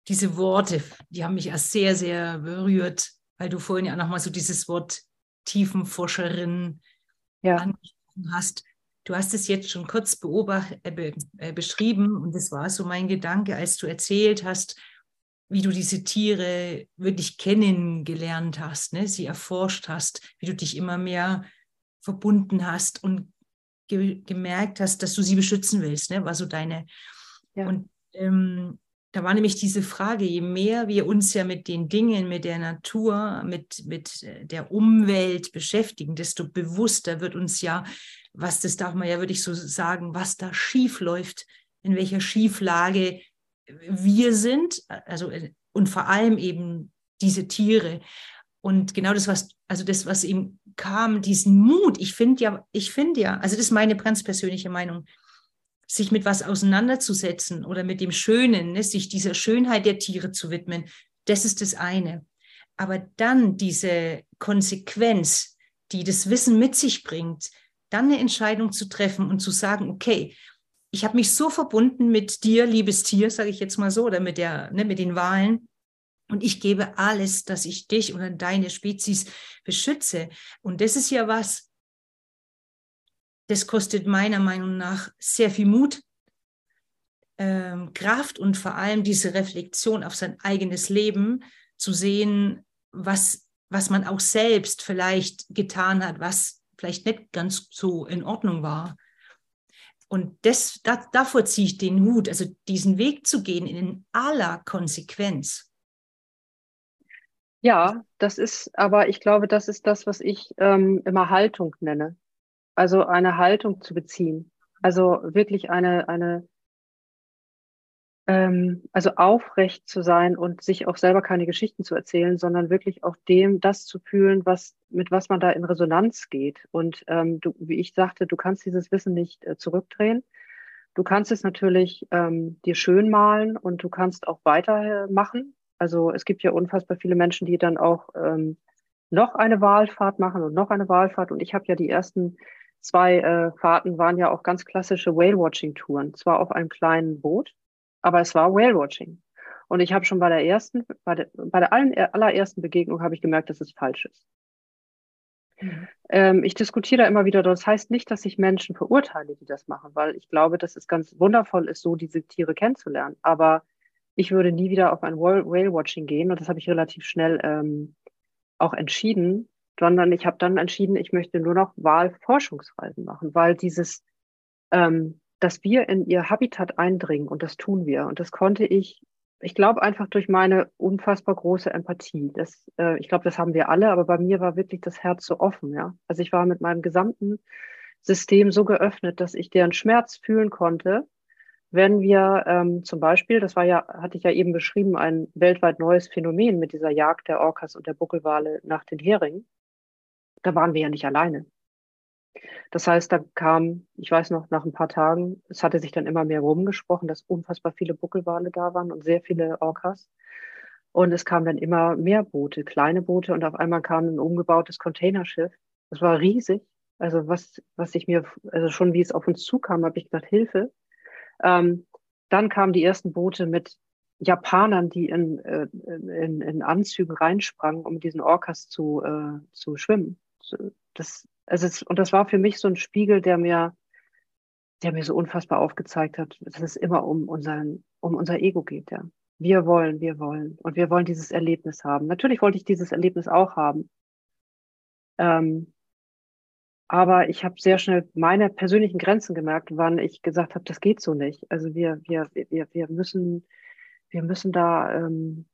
diese Worte, die haben mich erst sehr, sehr berührt, weil du vorhin ja nochmal so dieses Wort Tiefenforscherin ja. angesprochen hast. Du hast es jetzt schon kurz beobacht, äh, be, äh, beschrieben und das war so mein Gedanke, als du erzählt hast, wie du diese Tiere wirklich kennengelernt hast, ne? sie erforscht hast, wie du dich immer mehr verbunden hast und ge gemerkt hast, dass du sie beschützen willst, ne? war so deine. Ja. Und ähm, da war nämlich diese Frage, je mehr wir uns ja mit den Dingen, mit der Natur, mit, mit der Umwelt beschäftigen, desto bewusster wird uns ja, was das darf man ja wirklich so sagen, was da schief läuft, in welcher Schieflage wir sind, also und vor allem eben diese Tiere. Und genau das, was, also das, was ihm kam, diesen Mut, ich finde ja, ich finde ja, also das ist meine ganz persönliche Meinung, sich mit was auseinanderzusetzen oder mit dem Schönen, ne, sich dieser Schönheit der Tiere zu widmen, das ist das eine. Aber dann diese Konsequenz, die das Wissen mit sich bringt, dann eine Entscheidung zu treffen und zu sagen, okay, ich habe mich so verbunden mit dir, liebes Tier, sage ich jetzt mal so, oder mit, der, ne, mit den Wahlen. Und ich gebe alles, dass ich dich oder deine Spezies beschütze. Und das ist ja was, das kostet meiner Meinung nach sehr viel Mut, ähm, Kraft und vor allem diese Reflexion auf sein eigenes Leben zu sehen, was, was man auch selbst vielleicht getan hat, was vielleicht nicht ganz so in Ordnung war. Und das, da, davor ziehe ich den Hut, also diesen Weg zu gehen in aller Konsequenz. Ja, das ist, aber ich glaube, das ist das, was ich ähm, immer Haltung nenne also eine Haltung zu beziehen. Also wirklich eine, eine, ähm, also aufrecht zu sein und sich auch selber keine Geschichten zu erzählen, sondern wirklich auch dem das zu fühlen, was, mit was man da in Resonanz geht. Und ähm, du, wie ich sagte, du kannst dieses Wissen nicht äh, zurückdrehen. Du kannst es natürlich ähm, dir schön malen und du kannst auch weitermachen. Also es gibt ja unfassbar viele Menschen, die dann auch ähm, noch eine Wahlfahrt machen und noch eine Wahlfahrt. Und ich habe ja die ersten zwei äh, Fahrten waren ja auch ganz klassische Whale-Watching-Touren. Zwar auf einem kleinen Boot, aber es war Whale-Watching. Und ich habe schon bei der ersten, bei der, bei der allerersten Begegnung habe ich gemerkt, dass es falsch ist. Mhm. Ähm, ich diskutiere da immer wieder, das heißt nicht, dass ich Menschen verurteile, die das machen, weil ich glaube, dass es ganz wundervoll ist, so diese Tiere kennenzulernen. Aber ich würde nie wieder auf ein Whale-Watching gehen und das habe ich relativ schnell ähm, auch entschieden, sondern ich habe dann entschieden, ich möchte nur noch Wahlforschungsreisen machen, weil dieses, ähm, dass wir in ihr Habitat eindringen und das tun wir und das konnte ich, ich glaube einfach durch meine unfassbar große Empathie. Das, äh, ich glaube, das haben wir alle, aber bei mir war wirklich das Herz so offen, ja. Also ich war mit meinem gesamten System so geöffnet, dass ich deren Schmerz fühlen konnte wenn wir ähm, zum Beispiel, das war ja, hatte ich ja eben beschrieben, ein weltweit neues Phänomen mit dieser Jagd der Orcas und der Buckelwale nach den Heringen, da waren wir ja nicht alleine. Das heißt, da kam, ich weiß noch, nach ein paar Tagen, es hatte sich dann immer mehr rumgesprochen, dass unfassbar viele Buckelwale da waren und sehr viele Orcas. Und es kamen dann immer mehr Boote, kleine Boote und auf einmal kam ein umgebautes Containerschiff. Das war riesig. Also was, was ich mir, also schon wie es auf uns zukam, habe ich gedacht, Hilfe. Ähm, dann kamen die ersten Boote mit Japanern, die in, äh, in, in Anzügen reinsprangen, um diesen Orcas zu, äh, zu schwimmen. Das, also es, und das war für mich so ein Spiegel, der mir, der mir so unfassbar aufgezeigt hat, dass es immer um, unseren, um unser Ego geht. Ja. Wir wollen, wir wollen. Und wir wollen dieses Erlebnis haben. Natürlich wollte ich dieses Erlebnis auch haben. Ähm, aber ich habe sehr schnell meine persönlichen Grenzen gemerkt, wann ich gesagt habe, das geht so nicht. Also wir, wir, wir, wir müssen, wir müssen da ähm,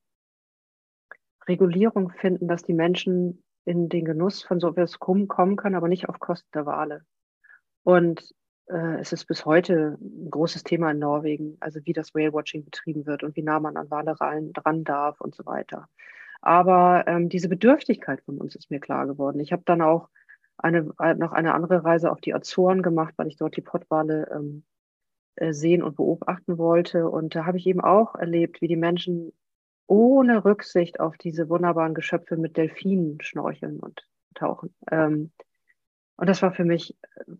Regulierung finden, dass die Menschen in den Genuss von so etwas kommen können, aber nicht auf Kosten der Wale. Und äh, es ist bis heute ein großes Thema in Norwegen, also wie das Whale-Watching betrieben wird und wie nah man an Wale ran, dran darf und so weiter. Aber ähm, diese Bedürftigkeit von uns ist mir klar geworden. Ich habe dann auch eine, noch eine andere Reise auf die Azoren gemacht, weil ich dort die Pottwale ähm, äh, sehen und beobachten wollte. Und da habe ich eben auch erlebt, wie die Menschen ohne Rücksicht auf diese wunderbaren Geschöpfe mit Delfinen schnorcheln und tauchen. Ähm, und das war für mich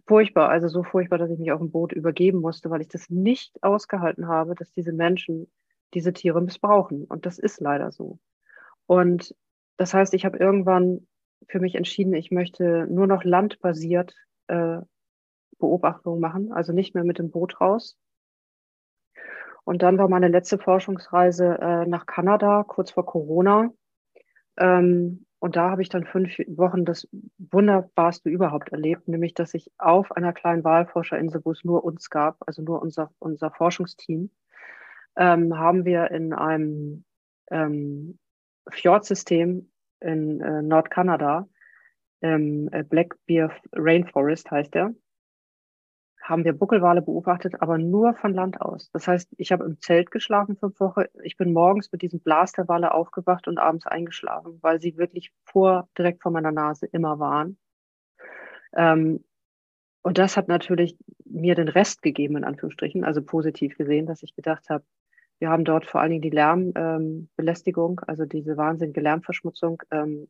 furchtbar, also so furchtbar, dass ich mich auf dem Boot übergeben musste, weil ich das nicht ausgehalten habe, dass diese Menschen diese Tiere missbrauchen. Und das ist leider so. Und das heißt, ich habe irgendwann für mich entschieden, ich möchte nur noch landbasiert äh, Beobachtungen machen, also nicht mehr mit dem Boot raus. Und dann war meine letzte Forschungsreise äh, nach Kanada, kurz vor Corona. Ähm, und da habe ich dann fünf Wochen das Wunderbarste überhaupt erlebt, nämlich dass ich auf einer kleinen Wahlforscherinsel, wo es nur uns gab, also nur unser, unser Forschungsteam, ähm, haben wir in einem ähm, Fjordsystem in äh, Nordkanada, ähm, äh, Black Bear Rainforest heißt der, haben wir Buckelwale beobachtet, aber nur von Land aus. Das heißt, ich habe im Zelt geschlafen fünf Wochen. Ich bin morgens mit diesem Blasterwale aufgewacht und abends eingeschlafen, weil sie wirklich vor, direkt vor meiner Nase immer waren. Ähm, und das hat natürlich mir den Rest gegeben, in Anführungsstrichen, also positiv gesehen, dass ich gedacht habe, wir haben dort vor allen Dingen die Lärmbelästigung, ähm, also diese wahnsinnige Lärmverschmutzung ähm,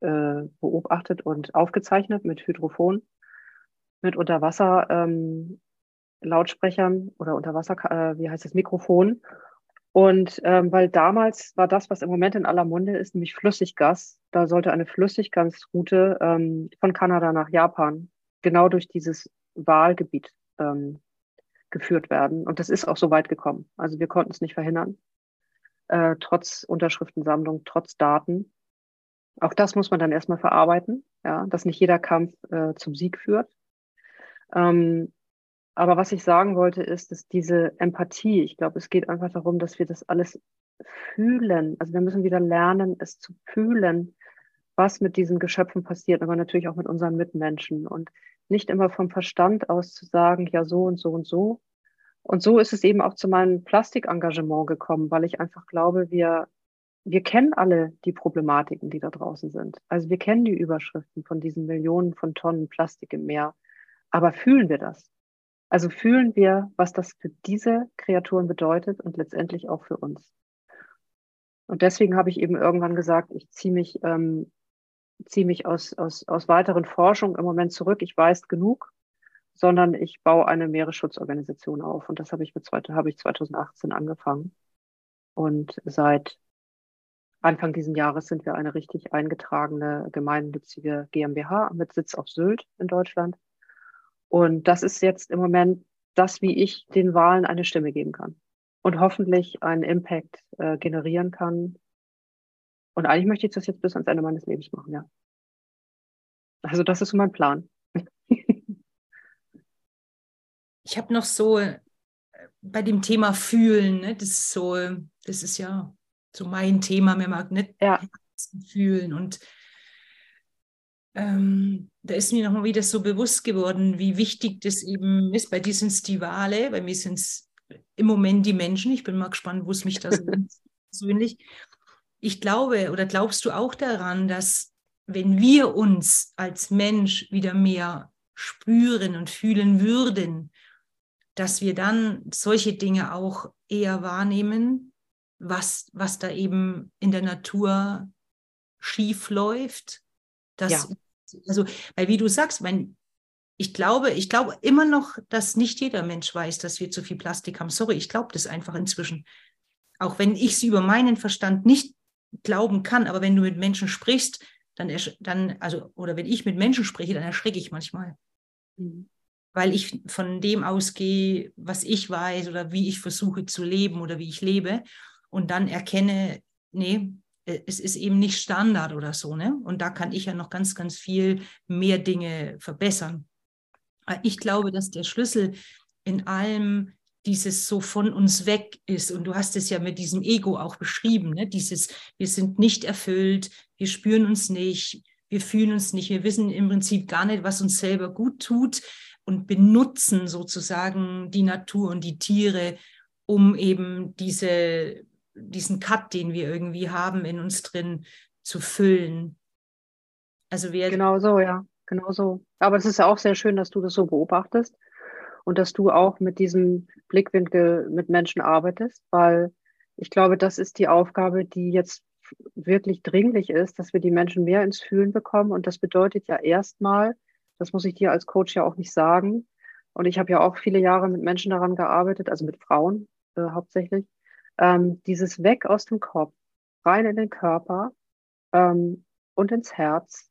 äh, beobachtet und aufgezeichnet mit Hydrophon, mit Unterwasser ähm, Lautsprechern oder Unterwasser, äh, wie heißt das, Mikrofon. Und ähm, weil damals war das, was im Moment in aller Munde ist, nämlich Flüssiggas. Da sollte eine Flüssiggasroute ähm, von Kanada nach Japan genau durch dieses Wahlgebiet ähm, geführt werden. Und das ist auch so weit gekommen. Also wir konnten es nicht verhindern, äh, trotz Unterschriftensammlung, trotz Daten. Auch das muss man dann erstmal verarbeiten, ja, dass nicht jeder Kampf äh, zum Sieg führt. Ähm, aber was ich sagen wollte, ist, dass diese Empathie, ich glaube, es geht einfach darum, dass wir das alles fühlen. Also wir müssen wieder lernen, es zu fühlen, was mit diesen Geschöpfen passiert, aber natürlich auch mit unseren Mitmenschen und nicht immer vom Verstand aus zu sagen, ja, so und so und so. Und so ist es eben auch zu meinem Plastikengagement gekommen, weil ich einfach glaube, wir, wir kennen alle die Problematiken, die da draußen sind. Also wir kennen die Überschriften von diesen Millionen von Tonnen Plastik im Meer. Aber fühlen wir das? Also fühlen wir, was das für diese Kreaturen bedeutet und letztendlich auch für uns. Und deswegen habe ich eben irgendwann gesagt, ich ziehe mich, ähm, ziehe mich aus, aus, aus weiteren Forschungen im Moment zurück. Ich weiß genug, sondern ich baue eine Meeresschutzorganisation auf. Und das habe ich, mit, habe ich 2018 angefangen. Und seit Anfang dieses Jahres sind wir eine richtig eingetragene gemeinnützige GmbH mit Sitz auf Sylt in Deutschland. Und das ist jetzt im Moment das, wie ich den Wahlen eine Stimme geben kann und hoffentlich einen Impact äh, generieren kann. Und eigentlich möchte ich das jetzt bis ans Ende meines Lebens machen, ja. Also das ist so mein Plan. ich habe noch so äh, bei dem Thema Fühlen, ne, das ist so, das ist ja so mein Thema, mir mag nicht ja. fühlen und ähm, da ist mir nochmal wieder so bewusst geworden, wie wichtig das eben ist. Bei dir sind es die Wale, bei mir sind es im Moment die Menschen. Ich bin mal gespannt, wo es mich da so persönlich. Ich glaube, oder glaubst du auch daran, dass wenn wir uns als Mensch wieder mehr spüren und fühlen würden, dass wir dann solche Dinge auch eher wahrnehmen, was, was da eben in der Natur schief läuft. Dass, ja. Also, weil wie du sagst, mein, ich glaube, ich glaube immer noch, dass nicht jeder Mensch weiß, dass wir zu viel Plastik haben. Sorry, ich glaube das einfach inzwischen. Auch wenn ich es über meinen Verstand nicht glauben kann, aber wenn du mit Menschen sprichst, dann, dann also, oder wenn ich mit Menschen spreche, dann erschrecke ich manchmal. Mhm. Weil ich von dem ausgehe, was ich weiß oder wie ich versuche zu leben oder wie ich lebe und dann erkenne, nee, es ist eben nicht Standard oder so, ne? Und da kann ich ja noch ganz, ganz viel mehr Dinge verbessern. Ich glaube, dass der Schlüssel in allem dieses so von uns weg ist. Und du hast es ja mit diesem Ego auch beschrieben, ne? dieses, wir sind nicht erfüllt, wir spüren uns nicht, wir fühlen uns nicht, wir wissen im Prinzip gar nicht, was uns selber gut tut und benutzen sozusagen die Natur und die Tiere, um eben diese, diesen Cut, den wir irgendwie haben in uns drin, zu füllen. Also wir genau so, ja genau so. Aber es ist ja auch sehr schön, dass du das so beobachtest und dass du auch mit diesem Blickwinkel mit Menschen arbeitest, weil ich glaube, das ist die Aufgabe, die jetzt wirklich dringlich ist, dass wir die Menschen mehr ins Fühlen bekommen. Und das bedeutet ja erstmal, das muss ich dir als Coach ja auch nicht sagen. Und ich habe ja auch viele Jahre mit Menschen daran gearbeitet, also mit Frauen äh, hauptsächlich, ähm, dieses Weg aus dem Kopf, rein in den Körper ähm, und ins Herz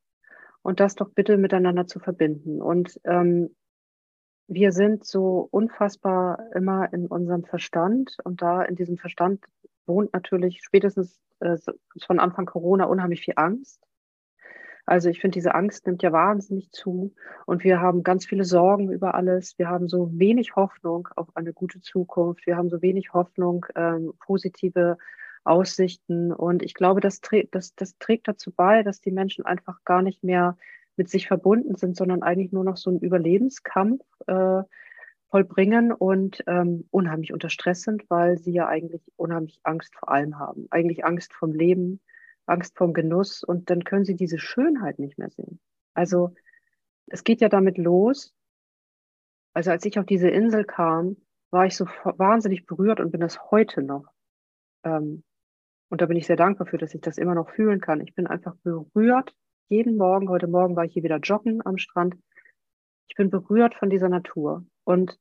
und das doch bitte miteinander zu verbinden. Und ähm, wir sind so unfassbar immer in unserem Verstand und da in diesem Verstand wohnt natürlich spätestens äh, von Anfang Corona unheimlich viel Angst. Also ich finde, diese Angst nimmt ja wahnsinnig zu und wir haben ganz viele Sorgen über alles. Wir haben so wenig Hoffnung auf eine gute Zukunft. Wir haben so wenig Hoffnung, ähm, positive Aussichten. Und ich glaube, das, das, das trägt dazu bei, dass die Menschen einfach gar nicht mehr mit sich verbunden sind, sondern eigentlich nur noch so einen Überlebenskampf äh, vollbringen und ähm, unheimlich unter Stress sind, weil sie ja eigentlich unheimlich Angst vor allem haben. Eigentlich Angst vom Leben, Angst vom Genuss und dann können sie diese Schönheit nicht mehr sehen. Also es geht ja damit los. Also als ich auf diese Insel kam, war ich so wahnsinnig berührt und bin das heute noch. Ähm, und da bin ich sehr dankbar für, dass ich das immer noch fühlen kann. Ich bin einfach berührt. Jeden Morgen, heute Morgen war ich hier wieder joggen am Strand. Ich bin berührt von dieser Natur und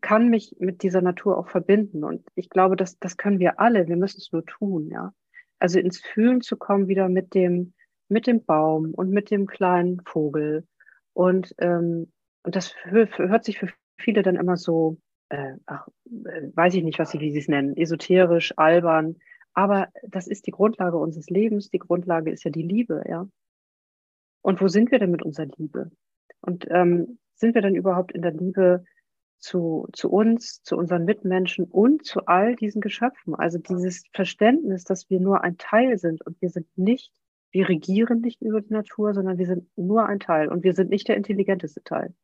kann mich mit dieser Natur auch verbinden. Und ich glaube, das, das können wir alle. Wir müssen es nur tun, ja. Also ins Fühlen zu kommen wieder mit dem, mit dem Baum und mit dem kleinen Vogel. Und, ähm, und das hört sich für viele dann immer so, äh, ach, äh, weiß ich nicht, was sie, wie sie es nennen, esoterisch, albern. Aber das ist die Grundlage unseres Lebens. Die Grundlage ist ja die Liebe, ja. Und wo sind wir denn mit unserer Liebe? Und ähm, sind wir denn überhaupt in der Liebe zu, zu uns, zu unseren Mitmenschen und zu all diesen Geschöpfen? Also dieses Verständnis, dass wir nur ein Teil sind und wir sind nicht, wir regieren nicht über die Natur, sondern wir sind nur ein Teil und wir sind nicht der intelligenteste Teil.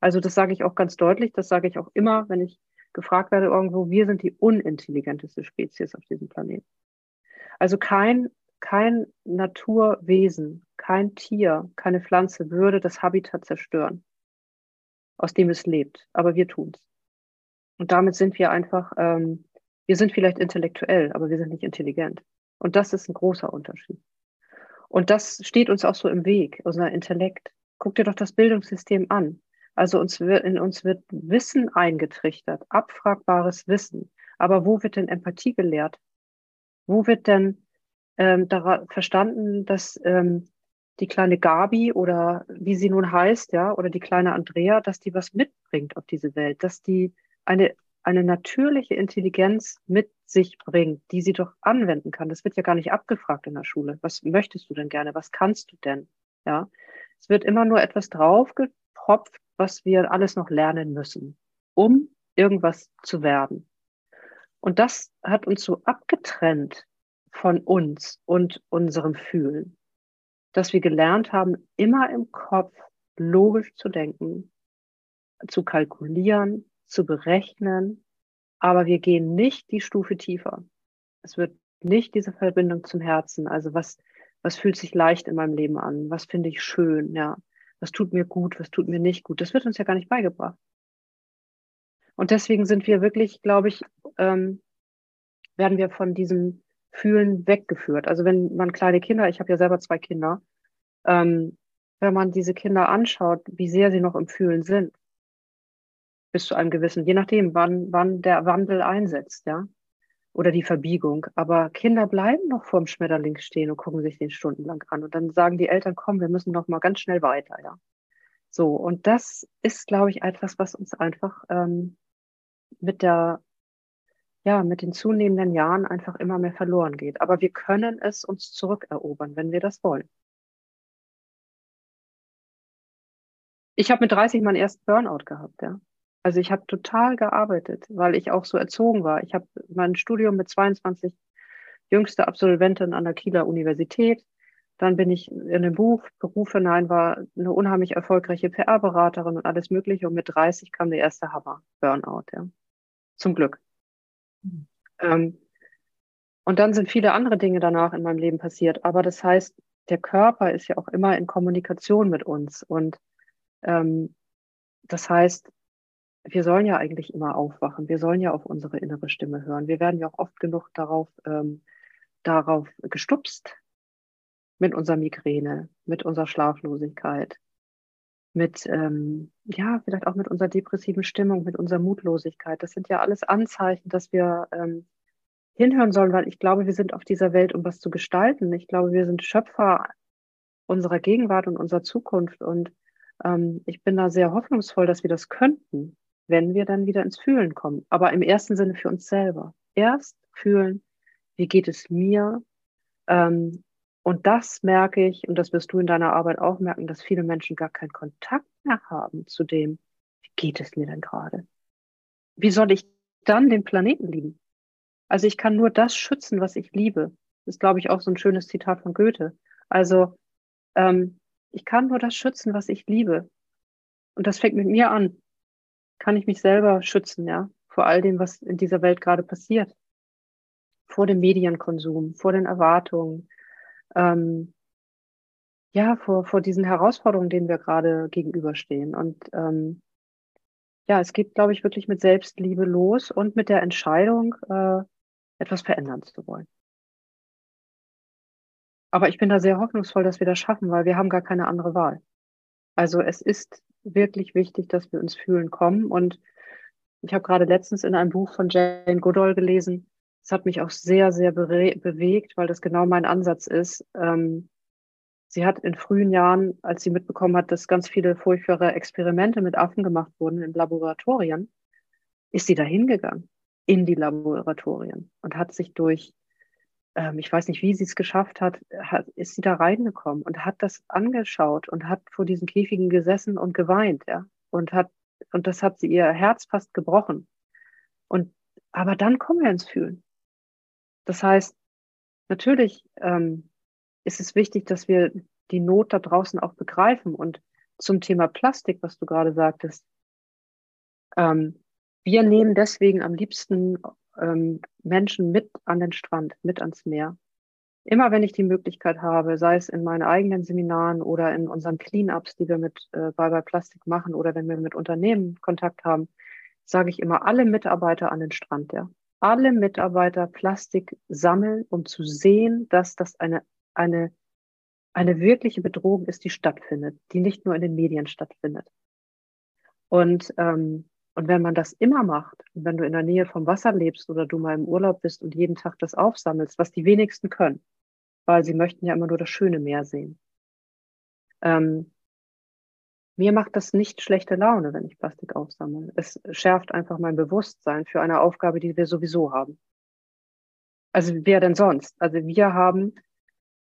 Also das sage ich auch ganz deutlich, das sage ich auch immer, wenn ich gefragt werde irgendwo, wir sind die unintelligenteste Spezies auf diesem Planeten. Also kein, kein Naturwesen, kein Tier, keine Pflanze würde das Habitat zerstören. Aus dem es lebt, aber wir tun es. Und damit sind wir einfach, ähm, wir sind vielleicht intellektuell, aber wir sind nicht intelligent. Und das ist ein großer Unterschied. Und das steht uns auch so im Weg, unser Intellekt. Guck dir doch das Bildungssystem an. Also uns wird, in uns wird Wissen eingetrichtert, abfragbares Wissen. Aber wo wird denn Empathie gelehrt? Wo wird denn ähm, verstanden, dass ähm, die kleine Gabi oder wie sie nun heißt, ja, oder die kleine Andrea, dass die was mitbringt auf diese Welt, dass die eine, eine natürliche Intelligenz mit sich bringt, die sie doch anwenden kann. Das wird ja gar nicht abgefragt in der Schule. Was möchtest du denn gerne? Was kannst du denn? Ja, es wird immer nur etwas draufgepropft, was wir alles noch lernen müssen, um irgendwas zu werden. Und das hat uns so abgetrennt von uns und unserem Fühlen, dass wir gelernt haben, immer im Kopf logisch zu denken, zu kalkulieren, zu berechnen, aber wir gehen nicht die Stufe tiefer. Es wird nicht diese Verbindung zum Herzen, also was, was fühlt sich leicht in meinem Leben an, was finde ich schön, ja, was tut mir gut, was tut mir nicht gut. Das wird uns ja gar nicht beigebracht. Und deswegen sind wir wirklich, glaube ich, ähm, werden wir von diesem Fühlen weggeführt. Also wenn man kleine Kinder, ich habe ja selber zwei Kinder, ähm, wenn man diese Kinder anschaut, wie sehr sie noch im Fühlen sind, bis zu einem gewissen, je nachdem, wann, wann der Wandel einsetzt, ja, oder die Verbiegung. Aber Kinder bleiben noch vorm Schmetterling stehen und gucken sich den stundenlang an. Und dann sagen die Eltern, komm, wir müssen noch mal ganz schnell weiter, ja. So, und das ist, glaube ich, etwas, was uns einfach ähm, mit der, ja, mit den zunehmenden Jahren einfach immer mehr verloren geht. Aber wir können es uns zurückerobern, wenn wir das wollen. Ich habe mit 30 meinen ersten Burnout gehabt, ja. Also ich habe total gearbeitet, weil ich auch so erzogen war. Ich habe mein Studium mit 22 jüngste Absolventin an der Kieler Universität. Dann bin ich in den Buch, Beruf hinein, war eine unheimlich erfolgreiche PR-Beraterin und alles Mögliche. Und mit 30 kam der erste Hammer, Burnout, ja. Zum Glück. Ähm, und dann sind viele andere Dinge danach in meinem Leben passiert. Aber das heißt, der Körper ist ja auch immer in Kommunikation mit uns. Und ähm, das heißt, wir sollen ja eigentlich immer aufwachen. Wir sollen ja auf unsere innere Stimme hören. Wir werden ja auch oft genug darauf, ähm, darauf gestupst mit unserer Migräne, mit unserer Schlaflosigkeit, mit, ähm, ja, vielleicht auch mit unserer depressiven Stimmung, mit unserer Mutlosigkeit. Das sind ja alles Anzeichen, dass wir ähm, hinhören sollen, weil ich glaube, wir sind auf dieser Welt, um was zu gestalten. Ich glaube, wir sind Schöpfer unserer Gegenwart und unserer Zukunft. Und ähm, ich bin da sehr hoffnungsvoll, dass wir das könnten wenn wir dann wieder ins Fühlen kommen. Aber im ersten Sinne für uns selber. Erst fühlen, wie geht es mir? Ähm, und das merke ich, und das wirst du in deiner Arbeit auch merken, dass viele Menschen gar keinen Kontakt mehr haben zu dem, wie geht es mir denn gerade? Wie soll ich dann den Planeten lieben? Also ich kann nur das schützen, was ich liebe. Das ist, glaube ich, auch so ein schönes Zitat von Goethe. Also ähm, ich kann nur das schützen, was ich liebe. Und das fängt mit mir an kann ich mich selber schützen, ja, vor all dem, was in dieser Welt gerade passiert. Vor dem Medienkonsum, vor den Erwartungen, ähm, ja, vor, vor diesen Herausforderungen, denen wir gerade gegenüberstehen. Und ähm, ja, es geht, glaube ich, wirklich mit Selbstliebe los und mit der Entscheidung, äh, etwas verändern zu wollen. Aber ich bin da sehr hoffnungsvoll, dass wir das schaffen, weil wir haben gar keine andere Wahl. Also es ist wirklich wichtig, dass wir uns fühlen kommen. Und ich habe gerade letztens in einem Buch von Jane Goodall gelesen. Es hat mich auch sehr, sehr bewegt, weil das genau mein Ansatz ist. Ähm, sie hat in frühen Jahren, als sie mitbekommen hat, dass ganz viele furchtbare Experimente mit Affen gemacht wurden in Laboratorien, ist sie da hingegangen in die Laboratorien und hat sich durch ähm, ich weiß nicht, wie sie es geschafft hat, hat, ist sie da reingekommen und hat das angeschaut und hat vor diesen Käfigen gesessen und geweint, ja. Und hat, und das hat sie ihr Herz fast gebrochen. Und, aber dann kommen wir ins Fühlen. Das heißt, natürlich ähm, ist es wichtig, dass wir die Not da draußen auch begreifen. Und zum Thema Plastik, was du gerade sagtest, ähm, wir nehmen deswegen am liebsten ähm, Menschen mit an den Strand, mit ans Meer. immer wenn ich die Möglichkeit habe, sei es in meinen eigenen Seminaren oder in unseren Cleanups, die wir mit äh, Bye Bye Plastik machen oder wenn wir mit Unternehmen Kontakt haben, sage ich immer alle Mitarbeiter an den Strand, ja. Alle Mitarbeiter Plastik sammeln, um zu sehen, dass das eine, eine, eine wirkliche Bedrohung ist, die stattfindet, die nicht nur in den Medien stattfindet. Und, ähm, und wenn man das immer macht, wenn du in der Nähe vom Wasser lebst oder du mal im Urlaub bist und jeden Tag das aufsammelst, was die wenigsten können, weil sie möchten ja immer nur das schöne Meer sehen. Ähm, mir macht das nicht schlechte Laune, wenn ich Plastik aufsammle. Es schärft einfach mein Bewusstsein für eine Aufgabe, die wir sowieso haben. Also wer denn sonst? Also wir haben,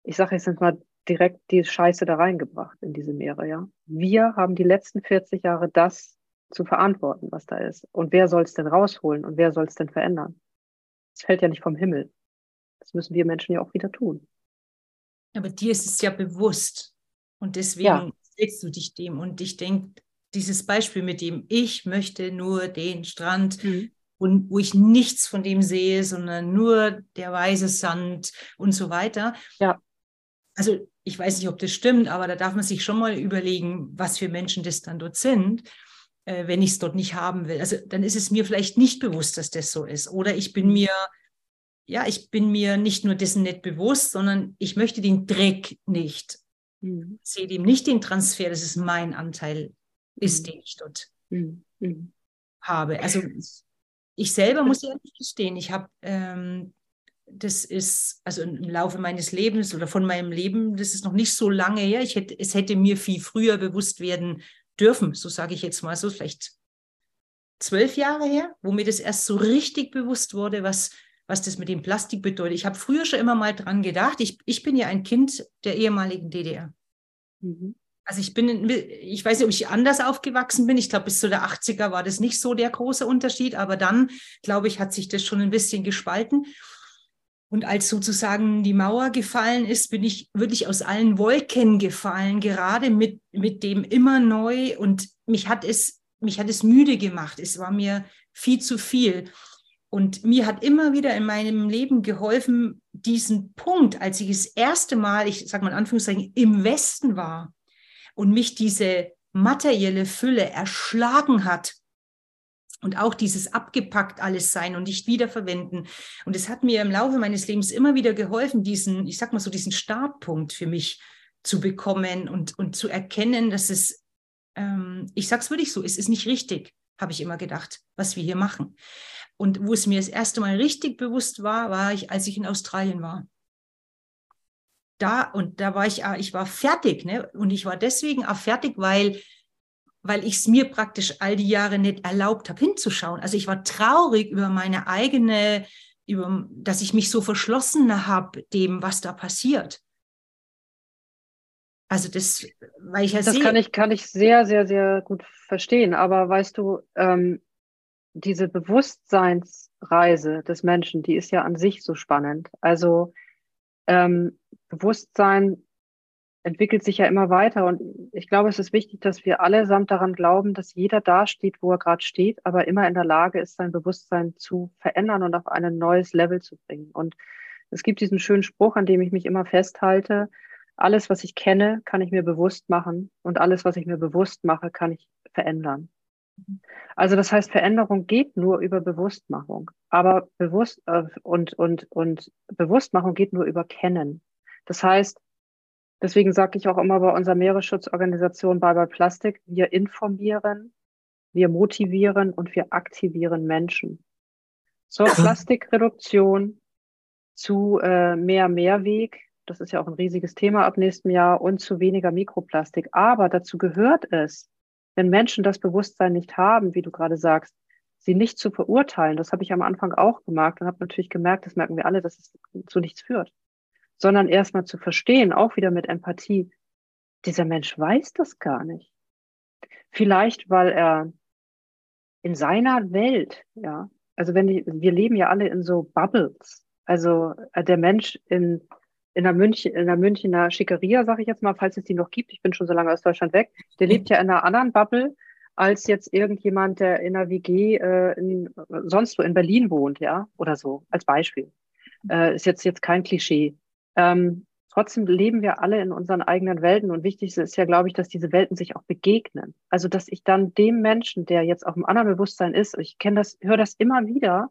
ich sage jetzt mal direkt die Scheiße da reingebracht in diese Meere, ja. Wir haben die letzten 40 Jahre das zu verantworten, was da ist. Und wer soll es denn rausholen und wer soll es denn verändern? Es fällt ja nicht vom Himmel. Das müssen wir Menschen ja auch wieder tun. Aber dir ist es ja bewusst. Und deswegen ja. Stellst du dich dem. Und ich denke, dieses Beispiel mit dem, ich möchte nur den Strand, mhm. und wo ich nichts von dem sehe, sondern nur der weiße Sand und so weiter. Ja. Also ich weiß nicht, ob das stimmt, aber da darf man sich schon mal überlegen, was für Menschen das dann dort sind, äh, wenn ich es dort nicht haben will. Also dann ist es mir vielleicht nicht bewusst, dass das so ist. Oder ich bin mhm. mir ja, ich bin mir nicht nur dessen nicht bewusst, sondern ich möchte den Dreck nicht. Mhm. Sehe dem nicht den Transfer, dass es mein Anteil ist, mhm. den ich dort mhm. habe. Also ich selber muss ja nicht gestehen, ich habe, ähm, das ist, also im Laufe meines Lebens oder von meinem Leben, das ist noch nicht so lange her. Ich hätte, es hätte mir viel früher bewusst werden dürfen, so sage ich jetzt mal so, vielleicht zwölf Jahre her, wo mir das erst so richtig bewusst wurde, was was das mit dem Plastik bedeutet. Ich habe früher schon immer mal dran gedacht. Ich, ich bin ja ein Kind der ehemaligen DDR. Mhm. Also ich bin, ich weiß nicht, ob ich anders aufgewachsen bin. Ich glaube, bis zu der 80er war das nicht so der große Unterschied, aber dann, glaube ich, hat sich das schon ein bisschen gespalten. Und als sozusagen die Mauer gefallen ist, bin ich wirklich aus allen Wolken gefallen, gerade mit, mit dem immer neu. Und mich hat es, mich hat es müde gemacht. Es war mir viel zu viel. Und mir hat immer wieder in meinem Leben geholfen, diesen Punkt, als ich das erste Mal, ich sage mal in Anführungszeichen, im Westen war und mich diese materielle Fülle erschlagen hat und auch dieses abgepackt alles sein und nicht wiederverwenden. Und es hat mir im Laufe meines Lebens immer wieder geholfen, diesen, ich sag mal so, diesen Startpunkt für mich zu bekommen und, und zu erkennen, dass es, ähm, ich sag's wirklich so, es ist nicht richtig, habe ich immer gedacht, was wir hier machen. Und wo es mir das erste Mal richtig bewusst war, war ich, als ich in Australien war. Da und da war ich, ah, ich war fertig, ne? Und ich war deswegen auch fertig, weil, weil ich es mir praktisch all die Jahre nicht erlaubt habe, hinzuschauen. Also ich war traurig über meine eigene, über, dass ich mich so verschlossen habe dem, was da passiert. Also das, weil ich ja Das sehe, kann ich, kann ich sehr, sehr, sehr gut verstehen. Aber weißt du, ähm, diese Bewusstseinsreise des Menschen, die ist ja an sich so spannend. Also ähm, Bewusstsein entwickelt sich ja immer weiter und ich glaube, es ist wichtig, dass wir allesamt daran glauben, dass jeder da steht, wo er gerade steht, aber immer in der Lage ist, sein Bewusstsein zu verändern und auf ein neues Level zu bringen. Und es gibt diesen schönen Spruch, an dem ich mich immer festhalte. Alles, was ich kenne, kann ich mir bewusst machen und alles, was ich mir bewusst mache, kann ich verändern. Also das heißt, Veränderung geht nur über Bewusstmachung, aber bewusst äh, und und und Bewusstmachung geht nur über Kennen. Das heißt, deswegen sage ich auch immer bei unserer Meeresschutzorganisation Bye Plastik, wir informieren, wir motivieren und wir aktivieren Menschen zur Plastikreduktion, zu äh, mehr Mehrweg. Das ist ja auch ein riesiges Thema ab nächstem Jahr und zu weniger Mikroplastik. Aber dazu gehört es, wenn Menschen das Bewusstsein nicht haben, wie du gerade sagst, sie nicht zu verurteilen, das habe ich am Anfang auch gemacht und habe natürlich gemerkt, das merken wir alle, dass es zu nichts führt, sondern erstmal zu verstehen, auch wieder mit Empathie, dieser Mensch weiß das gar nicht. Vielleicht, weil er in seiner Welt, ja, also wenn die, wir leben ja alle in so Bubbles, also der Mensch in in der, München, in der Münchner Schickeria, sage ich jetzt mal, falls es die noch gibt, ich bin schon so lange aus Deutschland weg, der lebt ja in einer anderen Bubble als jetzt irgendjemand, der in einer WG äh, in, sonst wo in Berlin wohnt, ja, oder so, als Beispiel. Äh, ist jetzt, jetzt kein Klischee. Ähm, trotzdem leben wir alle in unseren eigenen Welten und wichtig ist ja, glaube ich, dass diese Welten sich auch begegnen. Also, dass ich dann dem Menschen, der jetzt auf einem anderen Bewusstsein ist, ich kenne das, höre das immer wieder,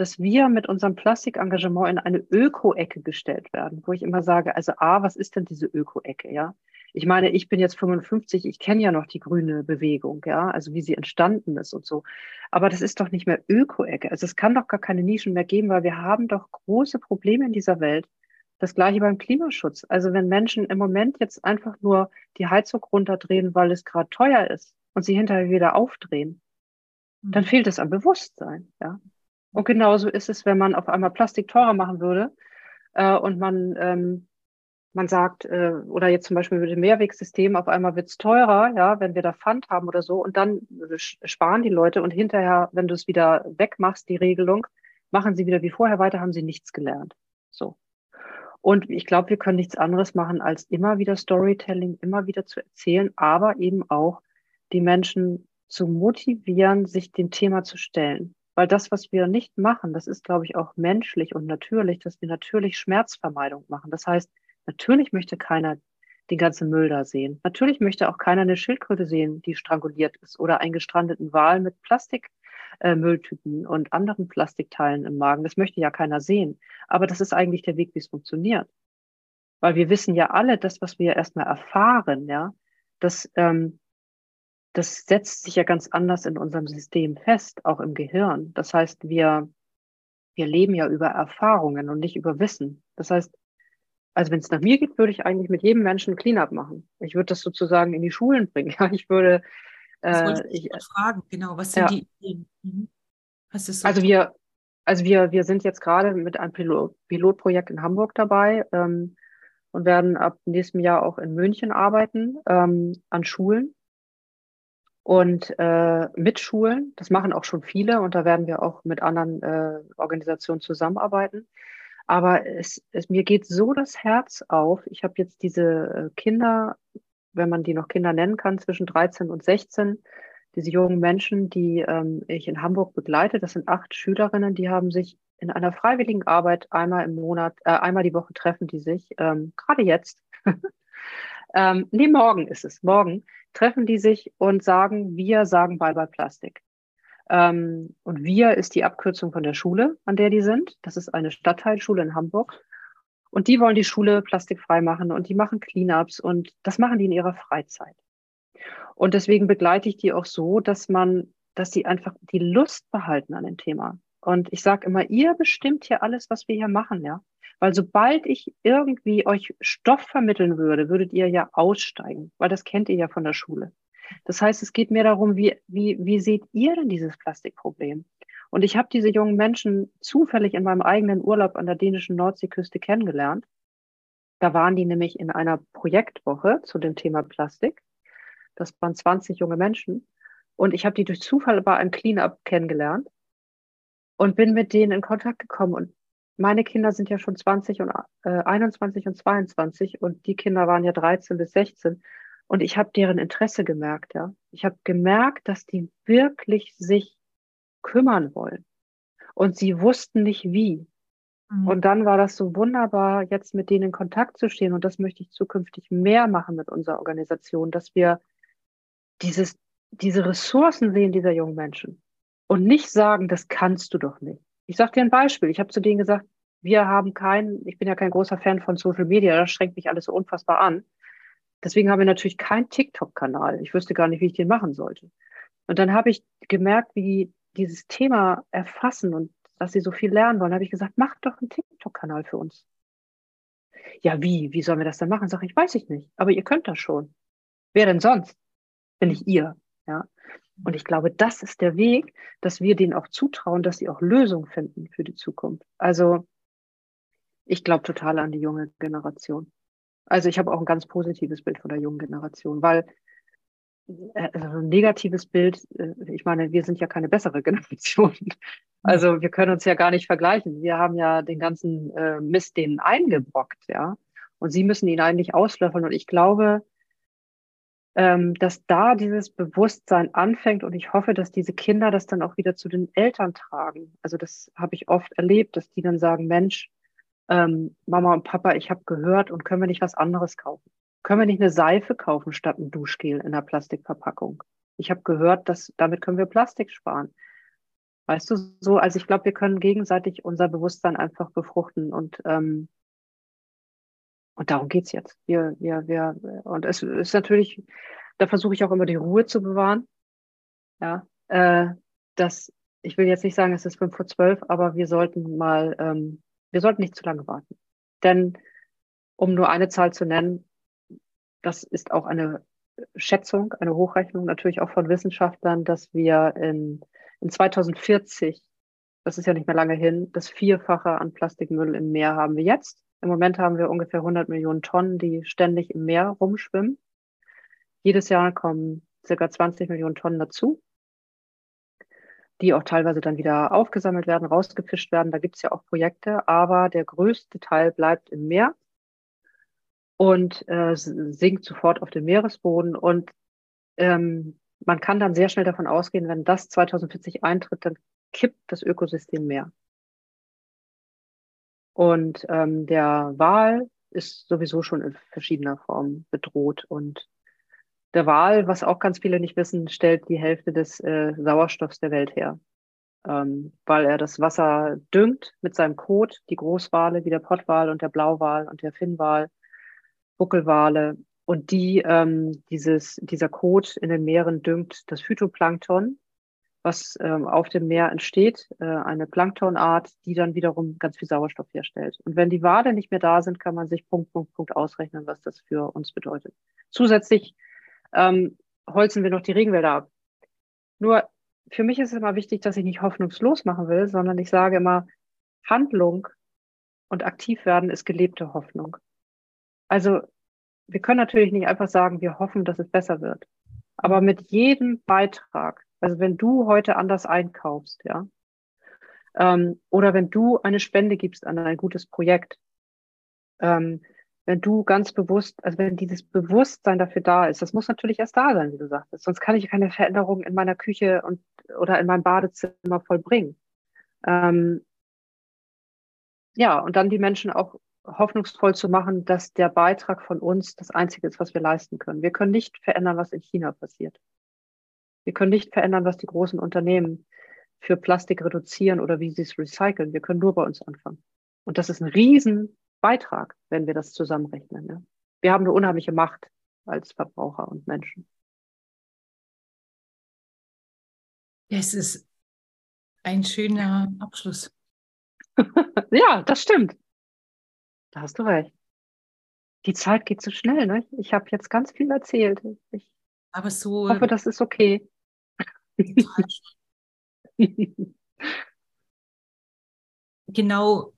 dass wir mit unserem Plastikengagement in eine Öko-Ecke gestellt werden, wo ich immer sage, also A, was ist denn diese Öko-Ecke, ja? Ich meine, ich bin jetzt 55, ich kenne ja noch die grüne Bewegung, ja, also wie sie entstanden ist und so. Aber das ist doch nicht mehr Öko-Ecke. Also es kann doch gar keine Nischen mehr geben, weil wir haben doch große Probleme in dieser Welt. Das gleiche beim Klimaschutz. Also wenn Menschen im Moment jetzt einfach nur die Heizung runterdrehen, weil es gerade teuer ist und sie hinterher wieder aufdrehen, mhm. dann fehlt es am Bewusstsein, ja. Und genauso ist es, wenn man auf einmal Plastik teurer machen würde äh, und man ähm, man sagt, äh, oder jetzt zum Beispiel mit dem Mehrwegsystem, auf einmal wird's teurer, ja, wenn wir da Pfand haben oder so, und dann sparen die Leute und hinterher, wenn du es wieder wegmachst, die Regelung, machen sie wieder wie vorher weiter, haben sie nichts gelernt. So. Und ich glaube, wir können nichts anderes machen, als immer wieder Storytelling, immer wieder zu erzählen, aber eben auch die Menschen zu motivieren, sich dem Thema zu stellen. Weil das, was wir nicht machen, das ist, glaube ich, auch menschlich und natürlich, dass wir natürlich Schmerzvermeidung machen. Das heißt, Natürlich möchte keiner den ganzen Müll da sehen. Natürlich möchte auch keiner eine Schildkröte sehen, die stranguliert ist oder einen gestrandeten Wal mit Plastikmülltüten äh, und anderen Plastikteilen im Magen. Das möchte ja keiner sehen. Aber das ist eigentlich der Weg, wie es funktioniert. Weil wir wissen ja alle, das, was wir erstmal erfahren, ja, das, ähm, das setzt sich ja ganz anders in unserem System fest, auch im Gehirn. Das heißt, wir, wir leben ja über Erfahrungen und nicht über Wissen. Das heißt, also wenn es nach mir geht, würde ich eigentlich mit jedem Menschen Cleanup machen. Ich würde das sozusagen in die Schulen bringen. Ja, ich würde. Äh, ich, ich fragen, genau. Was sind ja. die Ideen? Mhm. So also wir, also wir, wir sind jetzt gerade mit einem Pilot, Pilotprojekt in Hamburg dabei ähm, und werden ab nächstem Jahr auch in München arbeiten ähm, an Schulen und äh, mit Schulen. Das machen auch schon viele und da werden wir auch mit anderen äh, Organisationen zusammenarbeiten. Aber es, es, mir geht so das Herz auf. Ich habe jetzt diese äh, Kinder, wenn man die noch Kinder nennen kann, zwischen 13 und 16, diese jungen Menschen, die ähm, ich in Hamburg begleite. Das sind acht Schülerinnen, die haben sich in einer freiwilligen Arbeit einmal im Monat, äh, einmal die Woche treffen die sich, ähm, gerade jetzt. ähm, nee, morgen ist es. Morgen treffen die sich und sagen, wir sagen Bye bye Plastik. Ähm, und wir ist die Abkürzung von der Schule, an der die sind. Das ist eine Stadtteilschule in Hamburg. Und die wollen die Schule plastikfrei machen und die machen Cleanups und das machen die in ihrer Freizeit. Und deswegen begleite ich die auch so, dass man, dass sie einfach die Lust behalten an dem Thema. Und ich sage immer, ihr bestimmt hier alles, was wir hier machen, ja. Weil sobald ich irgendwie euch Stoff vermitteln würde, würdet ihr ja aussteigen, weil das kennt ihr ja von der Schule. Das heißt, es geht mir darum, wie, wie, wie seht ihr denn dieses Plastikproblem? Und ich habe diese jungen Menschen zufällig in meinem eigenen Urlaub an der dänischen Nordseeküste kennengelernt. Da waren die nämlich in einer Projektwoche zu dem Thema Plastik. Das waren 20 junge Menschen. Und ich habe die durch Zufall bei einem Cleanup kennengelernt und bin mit denen in Kontakt gekommen. Und meine Kinder sind ja schon 20 und äh, 21 und 22 und die Kinder waren ja 13 bis 16. Und ich habe deren Interesse gemerkt, ja. Ich habe gemerkt, dass die wirklich sich kümmern wollen. Und sie wussten nicht wie. Mhm. Und dann war das so wunderbar, jetzt mit denen in Kontakt zu stehen. Und das möchte ich zukünftig mehr machen mit unserer Organisation, dass wir dieses, diese Ressourcen sehen dieser jungen Menschen und nicht sagen, das kannst du doch nicht. Ich sage dir ein Beispiel. Ich habe zu denen gesagt, wir haben keinen, ich bin ja kein großer Fan von Social Media, das schränkt mich alles so unfassbar an. Deswegen haben wir natürlich keinen TikTok-Kanal. Ich wüsste gar nicht, wie ich den machen sollte. Und dann habe ich gemerkt, wie dieses Thema erfassen und dass sie so viel lernen wollen, habe ich gesagt, macht doch einen TikTok-Kanal für uns. Ja, wie? Wie sollen wir das denn machen? Sag ich, weiß ich nicht. Aber ihr könnt das schon. Wer denn sonst? Bin ich ihr. Ja. Und ich glaube, das ist der Weg, dass wir denen auch zutrauen, dass sie auch Lösungen finden für die Zukunft. Also, ich glaube total an die junge Generation. Also ich habe auch ein ganz positives Bild von der jungen Generation, weil äh, also ein negatives Bild, äh, ich meine, wir sind ja keine bessere Generation. Also wir können uns ja gar nicht vergleichen. Wir haben ja den ganzen äh, Mist denen eingebrockt, ja. Und sie müssen ihn eigentlich auslöffeln. Und ich glaube, ähm, dass da dieses Bewusstsein anfängt und ich hoffe, dass diese Kinder das dann auch wieder zu den Eltern tragen. Also das habe ich oft erlebt, dass die dann sagen, Mensch, ähm, Mama und Papa, ich habe gehört und können wir nicht was anderes kaufen? Können wir nicht eine Seife kaufen statt ein Duschgel in einer Plastikverpackung? Ich habe gehört, dass damit können wir Plastik sparen. Weißt du, so, also ich glaube, wir können gegenseitig unser Bewusstsein einfach befruchten und ähm, und darum geht's jetzt. Wir, wir, wir, und es ist natürlich, da versuche ich auch immer die Ruhe zu bewahren. Ja, äh, das, ich will jetzt nicht sagen, es ist fünf vor zwölf, aber wir sollten mal, ähm, wir sollten nicht zu lange warten. Denn, um nur eine Zahl zu nennen, das ist auch eine Schätzung, eine Hochrechnung natürlich auch von Wissenschaftlern, dass wir in, in 2040, das ist ja nicht mehr lange hin, das Vierfache an Plastikmüll im Meer haben wir jetzt. Im Moment haben wir ungefähr 100 Millionen Tonnen, die ständig im Meer rumschwimmen. Jedes Jahr kommen circa 20 Millionen Tonnen dazu, die auch teilweise dann wieder aufgesammelt werden, rausgefischt werden. Da gibt es ja auch Projekte, aber der größte Teil bleibt im Meer und äh, sinkt sofort auf den Meeresboden. Und ähm, man kann dann sehr schnell davon ausgehen, wenn das 2040 eintritt, dann kippt das Ökosystem mehr. Und ähm, der Wal ist sowieso schon in verschiedener Form bedroht. Und der Wal, was auch ganz viele nicht wissen, stellt die Hälfte des äh, Sauerstoffs der Welt her. Ähm, weil er das Wasser düngt mit seinem Kot, die Großwale wie der Pottwal und der Blauwal und der Finnwal Buckelwale. Und die, ähm, dieses, dieser Kot in den Meeren düngt das Phytoplankton, was ähm, auf dem Meer entsteht, äh, eine Planktonart, die dann wiederum ganz viel Sauerstoff herstellt. Und wenn die Wale nicht mehr da sind, kann man sich Punkt, Punkt, Punkt ausrechnen, was das für uns bedeutet. Zusätzlich ähm, holzen wir noch die Regenwälder ab. Nur für mich ist es immer wichtig, dass ich nicht hoffnungslos machen will, sondern ich sage immer, Handlung und aktiv werden ist gelebte Hoffnung. Also wir können natürlich nicht einfach sagen, wir hoffen, dass es besser wird. Aber mit jedem Beitrag, also wenn du heute anders einkaufst, ja, ähm, oder wenn du eine Spende gibst an ein gutes Projekt, ähm, wenn du ganz bewusst, also wenn dieses Bewusstsein dafür da ist, das muss natürlich erst da sein, wie du sagtest, sonst kann ich keine Veränderung in meiner Küche und oder in meinem Badezimmer vollbringen. Ähm, ja, und dann die Menschen auch hoffnungsvoll zu machen, dass der Beitrag von uns das Einzige ist, was wir leisten können. Wir können nicht verändern, was in China passiert. Wir können nicht verändern, was die großen Unternehmen für Plastik reduzieren oder wie sie es recyceln. Wir können nur bei uns anfangen. Und das ist ein Riesenbeitrag, wenn wir das zusammenrechnen. Ja. Wir haben eine unheimliche Macht als Verbraucher und Menschen. Es ist ein schöner Abschluss. ja, das stimmt. Da hast du recht. Die Zeit geht so schnell, ne? Ich habe jetzt ganz viel erzählt. Ich Aber so. hoffe, das ist okay. genau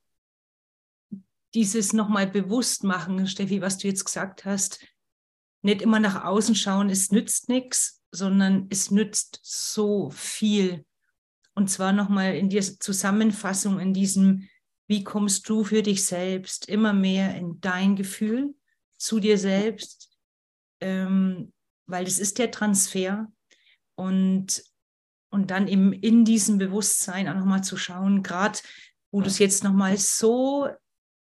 dieses nochmal bewusst machen, Steffi, was du jetzt gesagt hast, nicht immer nach außen schauen, es nützt nichts, sondern es nützt so viel. Und zwar nochmal in dieser Zusammenfassung, in diesem wie kommst du für dich selbst immer mehr in dein Gefühl zu dir selbst? Ähm, weil das ist der Transfer. Und, und dann eben in diesem Bewusstsein auch nochmal zu schauen, gerade wo du es jetzt nochmal so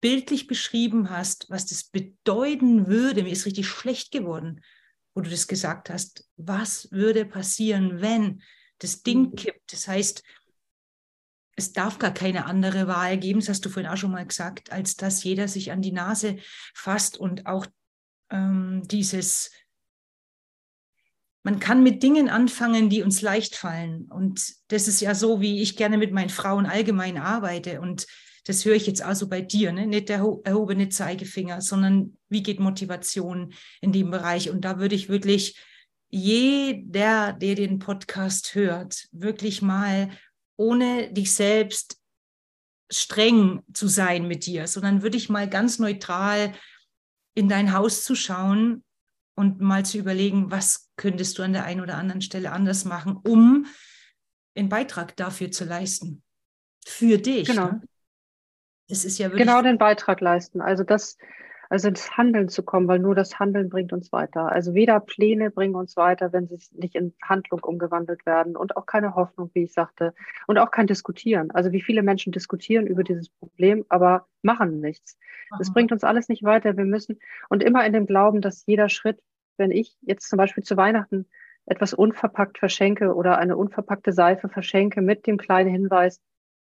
bildlich beschrieben hast, was das bedeuten würde, mir ist richtig schlecht geworden, wo du das gesagt hast, was würde passieren, wenn das Ding mhm. kippt. Das heißt, es darf gar keine andere Wahl geben, das hast du vorhin auch schon mal gesagt, als dass jeder sich an die Nase fasst und auch ähm, dieses, man kann mit Dingen anfangen, die uns leicht fallen. Und das ist ja so, wie ich gerne mit meinen Frauen allgemein arbeite. Und das höre ich jetzt also bei dir, ne? nicht der erhobene Zeigefinger, sondern wie geht Motivation in dem Bereich. Und da würde ich wirklich jeder, der den Podcast hört, wirklich mal ohne dich selbst streng zu sein mit dir, sondern würde ich mal ganz neutral in dein Haus zu schauen und mal zu überlegen, was könntest du an der einen oder anderen Stelle anders machen, um einen Beitrag dafür zu leisten. Für dich. Genau. Ne? Das ist ja wirklich genau den Beitrag leisten. Also das, Also ins Handeln zu kommen, weil nur das Handeln bringt uns weiter. Also weder Pläne bringen uns weiter, wenn sie nicht in Handlung umgewandelt werden und auch keine Hoffnung, wie ich sagte, und auch kein Diskutieren. Also wie viele Menschen diskutieren über dieses Problem, aber machen nichts. Das Aha. bringt uns alles nicht weiter. Wir müssen und immer in dem Glauben, dass jeder Schritt, wenn ich jetzt zum Beispiel zu Weihnachten etwas unverpackt verschenke oder eine unverpackte Seife verschenke mit dem kleinen Hinweis,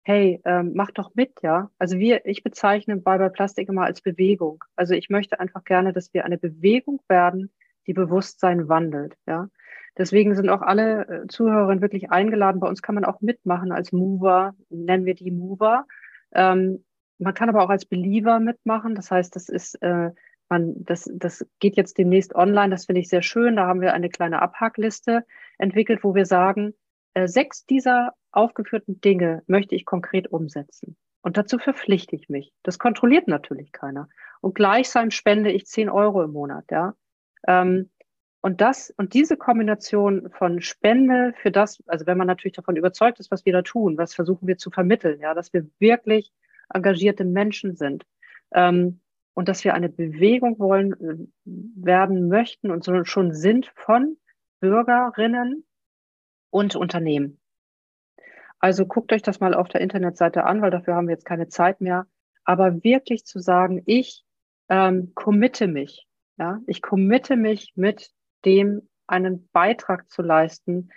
hey, ähm, mach doch mit, ja. Also wir, ich bezeichne Bye Bye Plastik immer als Bewegung. Also ich möchte einfach gerne, dass wir eine Bewegung werden, die Bewusstsein wandelt, ja. Deswegen sind auch alle äh, Zuhörerinnen wirklich eingeladen. Bei uns kann man auch mitmachen als Mover, nennen wir die Mover. Ähm, man kann aber auch als Believer mitmachen. Das heißt, das ist, äh, man, das, das geht jetzt demnächst online. Das finde ich sehr schön. Da haben wir eine kleine Abhackliste entwickelt, wo wir sagen, äh, sechs dieser aufgeführten Dinge möchte ich konkret umsetzen. Und dazu verpflichte ich mich. Das kontrolliert natürlich keiner. Und gleichsam spende ich zehn Euro im Monat, ja. Ähm, und das, und diese Kombination von Spende für das, also wenn man natürlich davon überzeugt ist, was wir da tun, was versuchen wir zu vermitteln, ja, dass wir wirklich engagierte Menschen sind, ähm, und dass wir eine Bewegung wollen, äh, werden möchten und schon sind von Bürgerinnen und Unternehmen. Also guckt euch das mal auf der Internetseite an, weil dafür haben wir jetzt keine Zeit mehr. Aber wirklich zu sagen, ich ähm, committe mich, ja, ich committe mich mit dem einen Beitrag zu leisten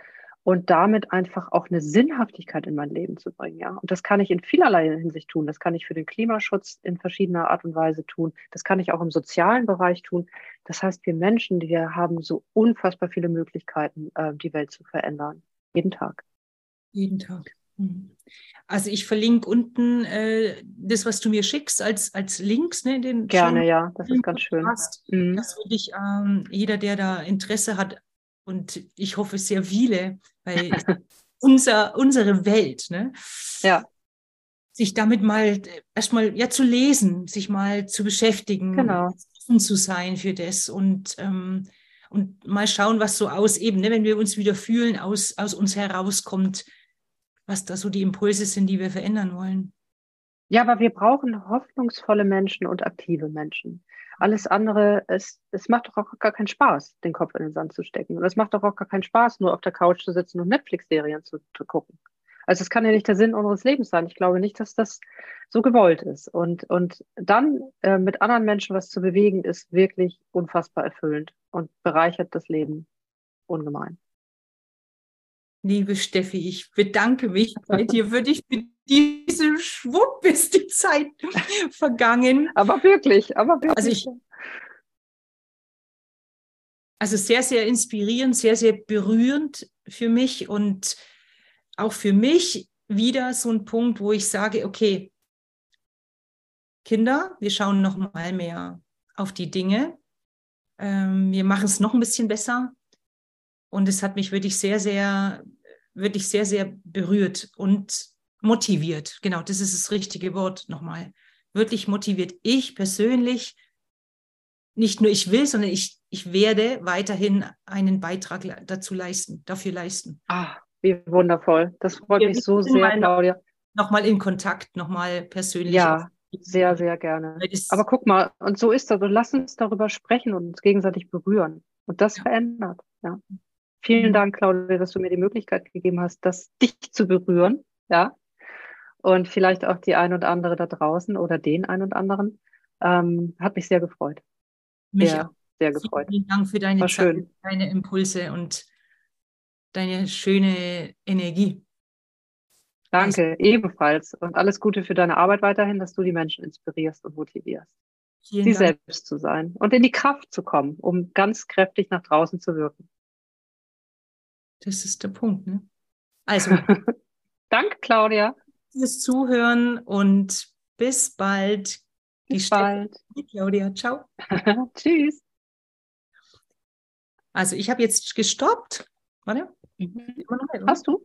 und damit einfach auch eine Sinnhaftigkeit in mein Leben zu bringen, ja. Und das kann ich in vielerlei Hinsicht tun. Das kann ich für den Klimaschutz in verschiedener Art und Weise tun. Das kann ich auch im sozialen Bereich tun. Das heißt, wir Menschen, wir haben so unfassbar viele Möglichkeiten, äh, die Welt zu verändern. Jeden Tag. Jeden Tag. Mhm. Also ich verlinke unten äh, das, was du mir schickst, als, als Links. Ne, den Gerne, ja, das ist ganz schön. Mhm. Das würde ich, ähm, jeder, der da Interesse hat, und ich hoffe sehr viele, weil unser, unsere Welt, ne? Ja. sich damit mal erstmal ja zu lesen, sich mal zu beschäftigen, genau. offen zu sein für das und ähm, und mal schauen, was so aus eben, ne, wenn wir uns wieder fühlen, aus, aus uns herauskommt, was da so die Impulse sind, die wir verändern wollen. Ja, aber wir brauchen hoffnungsvolle Menschen und aktive Menschen. Alles andere, es, es macht doch auch gar keinen Spaß, den Kopf in den Sand zu stecken. Und es macht doch auch gar keinen Spaß, nur auf der Couch zu sitzen und Netflix-Serien zu, zu gucken. Also es kann ja nicht der Sinn unseres Lebens sein. Ich glaube nicht, dass das so gewollt ist. Und, und dann äh, mit anderen Menschen was zu bewegen, ist wirklich unfassbar erfüllend und bereichert das Leben ungemein. Liebe Steffi, ich bedanke mich bei dir. Würde ich mit diesem Schwupp ist die Zeit vergangen. Aber wirklich, aber wirklich. Also, ich, also sehr, sehr inspirierend, sehr, sehr berührend für mich und auch für mich wieder so ein Punkt, wo ich sage, okay, Kinder, wir schauen noch mal mehr auf die Dinge. Ähm, wir machen es noch ein bisschen besser. Und es hat mich wirklich sehr, sehr, wirklich sehr, sehr berührt und motiviert. Genau, das ist das richtige Wort nochmal. Wirklich motiviert. Ich persönlich, nicht nur ich will, sondern ich, ich werde weiterhin einen Beitrag dazu leisten, dafür leisten. Ah, wie wundervoll. Das freut Wir mich so sehr, Claudia. Nochmal in Kontakt, nochmal persönlich. Ja, sehr, sehr gerne. Aber guck mal, und so ist das. Und lass uns darüber sprechen und uns gegenseitig berühren. Und das ja. verändert. Ja. Vielen. Dank, Claudia, dass du mir die Möglichkeit gegeben hast, das dich zu berühren. Ja. Und vielleicht auch die ein und andere da draußen oder den ein und anderen. Ähm, hat mich sehr gefreut. Mich sehr, auch. sehr gefreut. Vielen Dank für deine War Zeit, schön. deine Impulse und deine schöne Energie. Danke, also, ebenfalls. Und alles Gute für deine Arbeit weiterhin, dass du die Menschen inspirierst und motivierst. Sie Dank. selbst zu sein und in die Kraft zu kommen, um ganz kräftig nach draußen zu wirken. Das ist der Punkt, ne? Also. Danke, Claudia. Fürs Zuhören und bis bald. Bis bald. Claudia, ciao. Tschüss. Also ich habe jetzt gestoppt. Warte. Mhm. Hast du?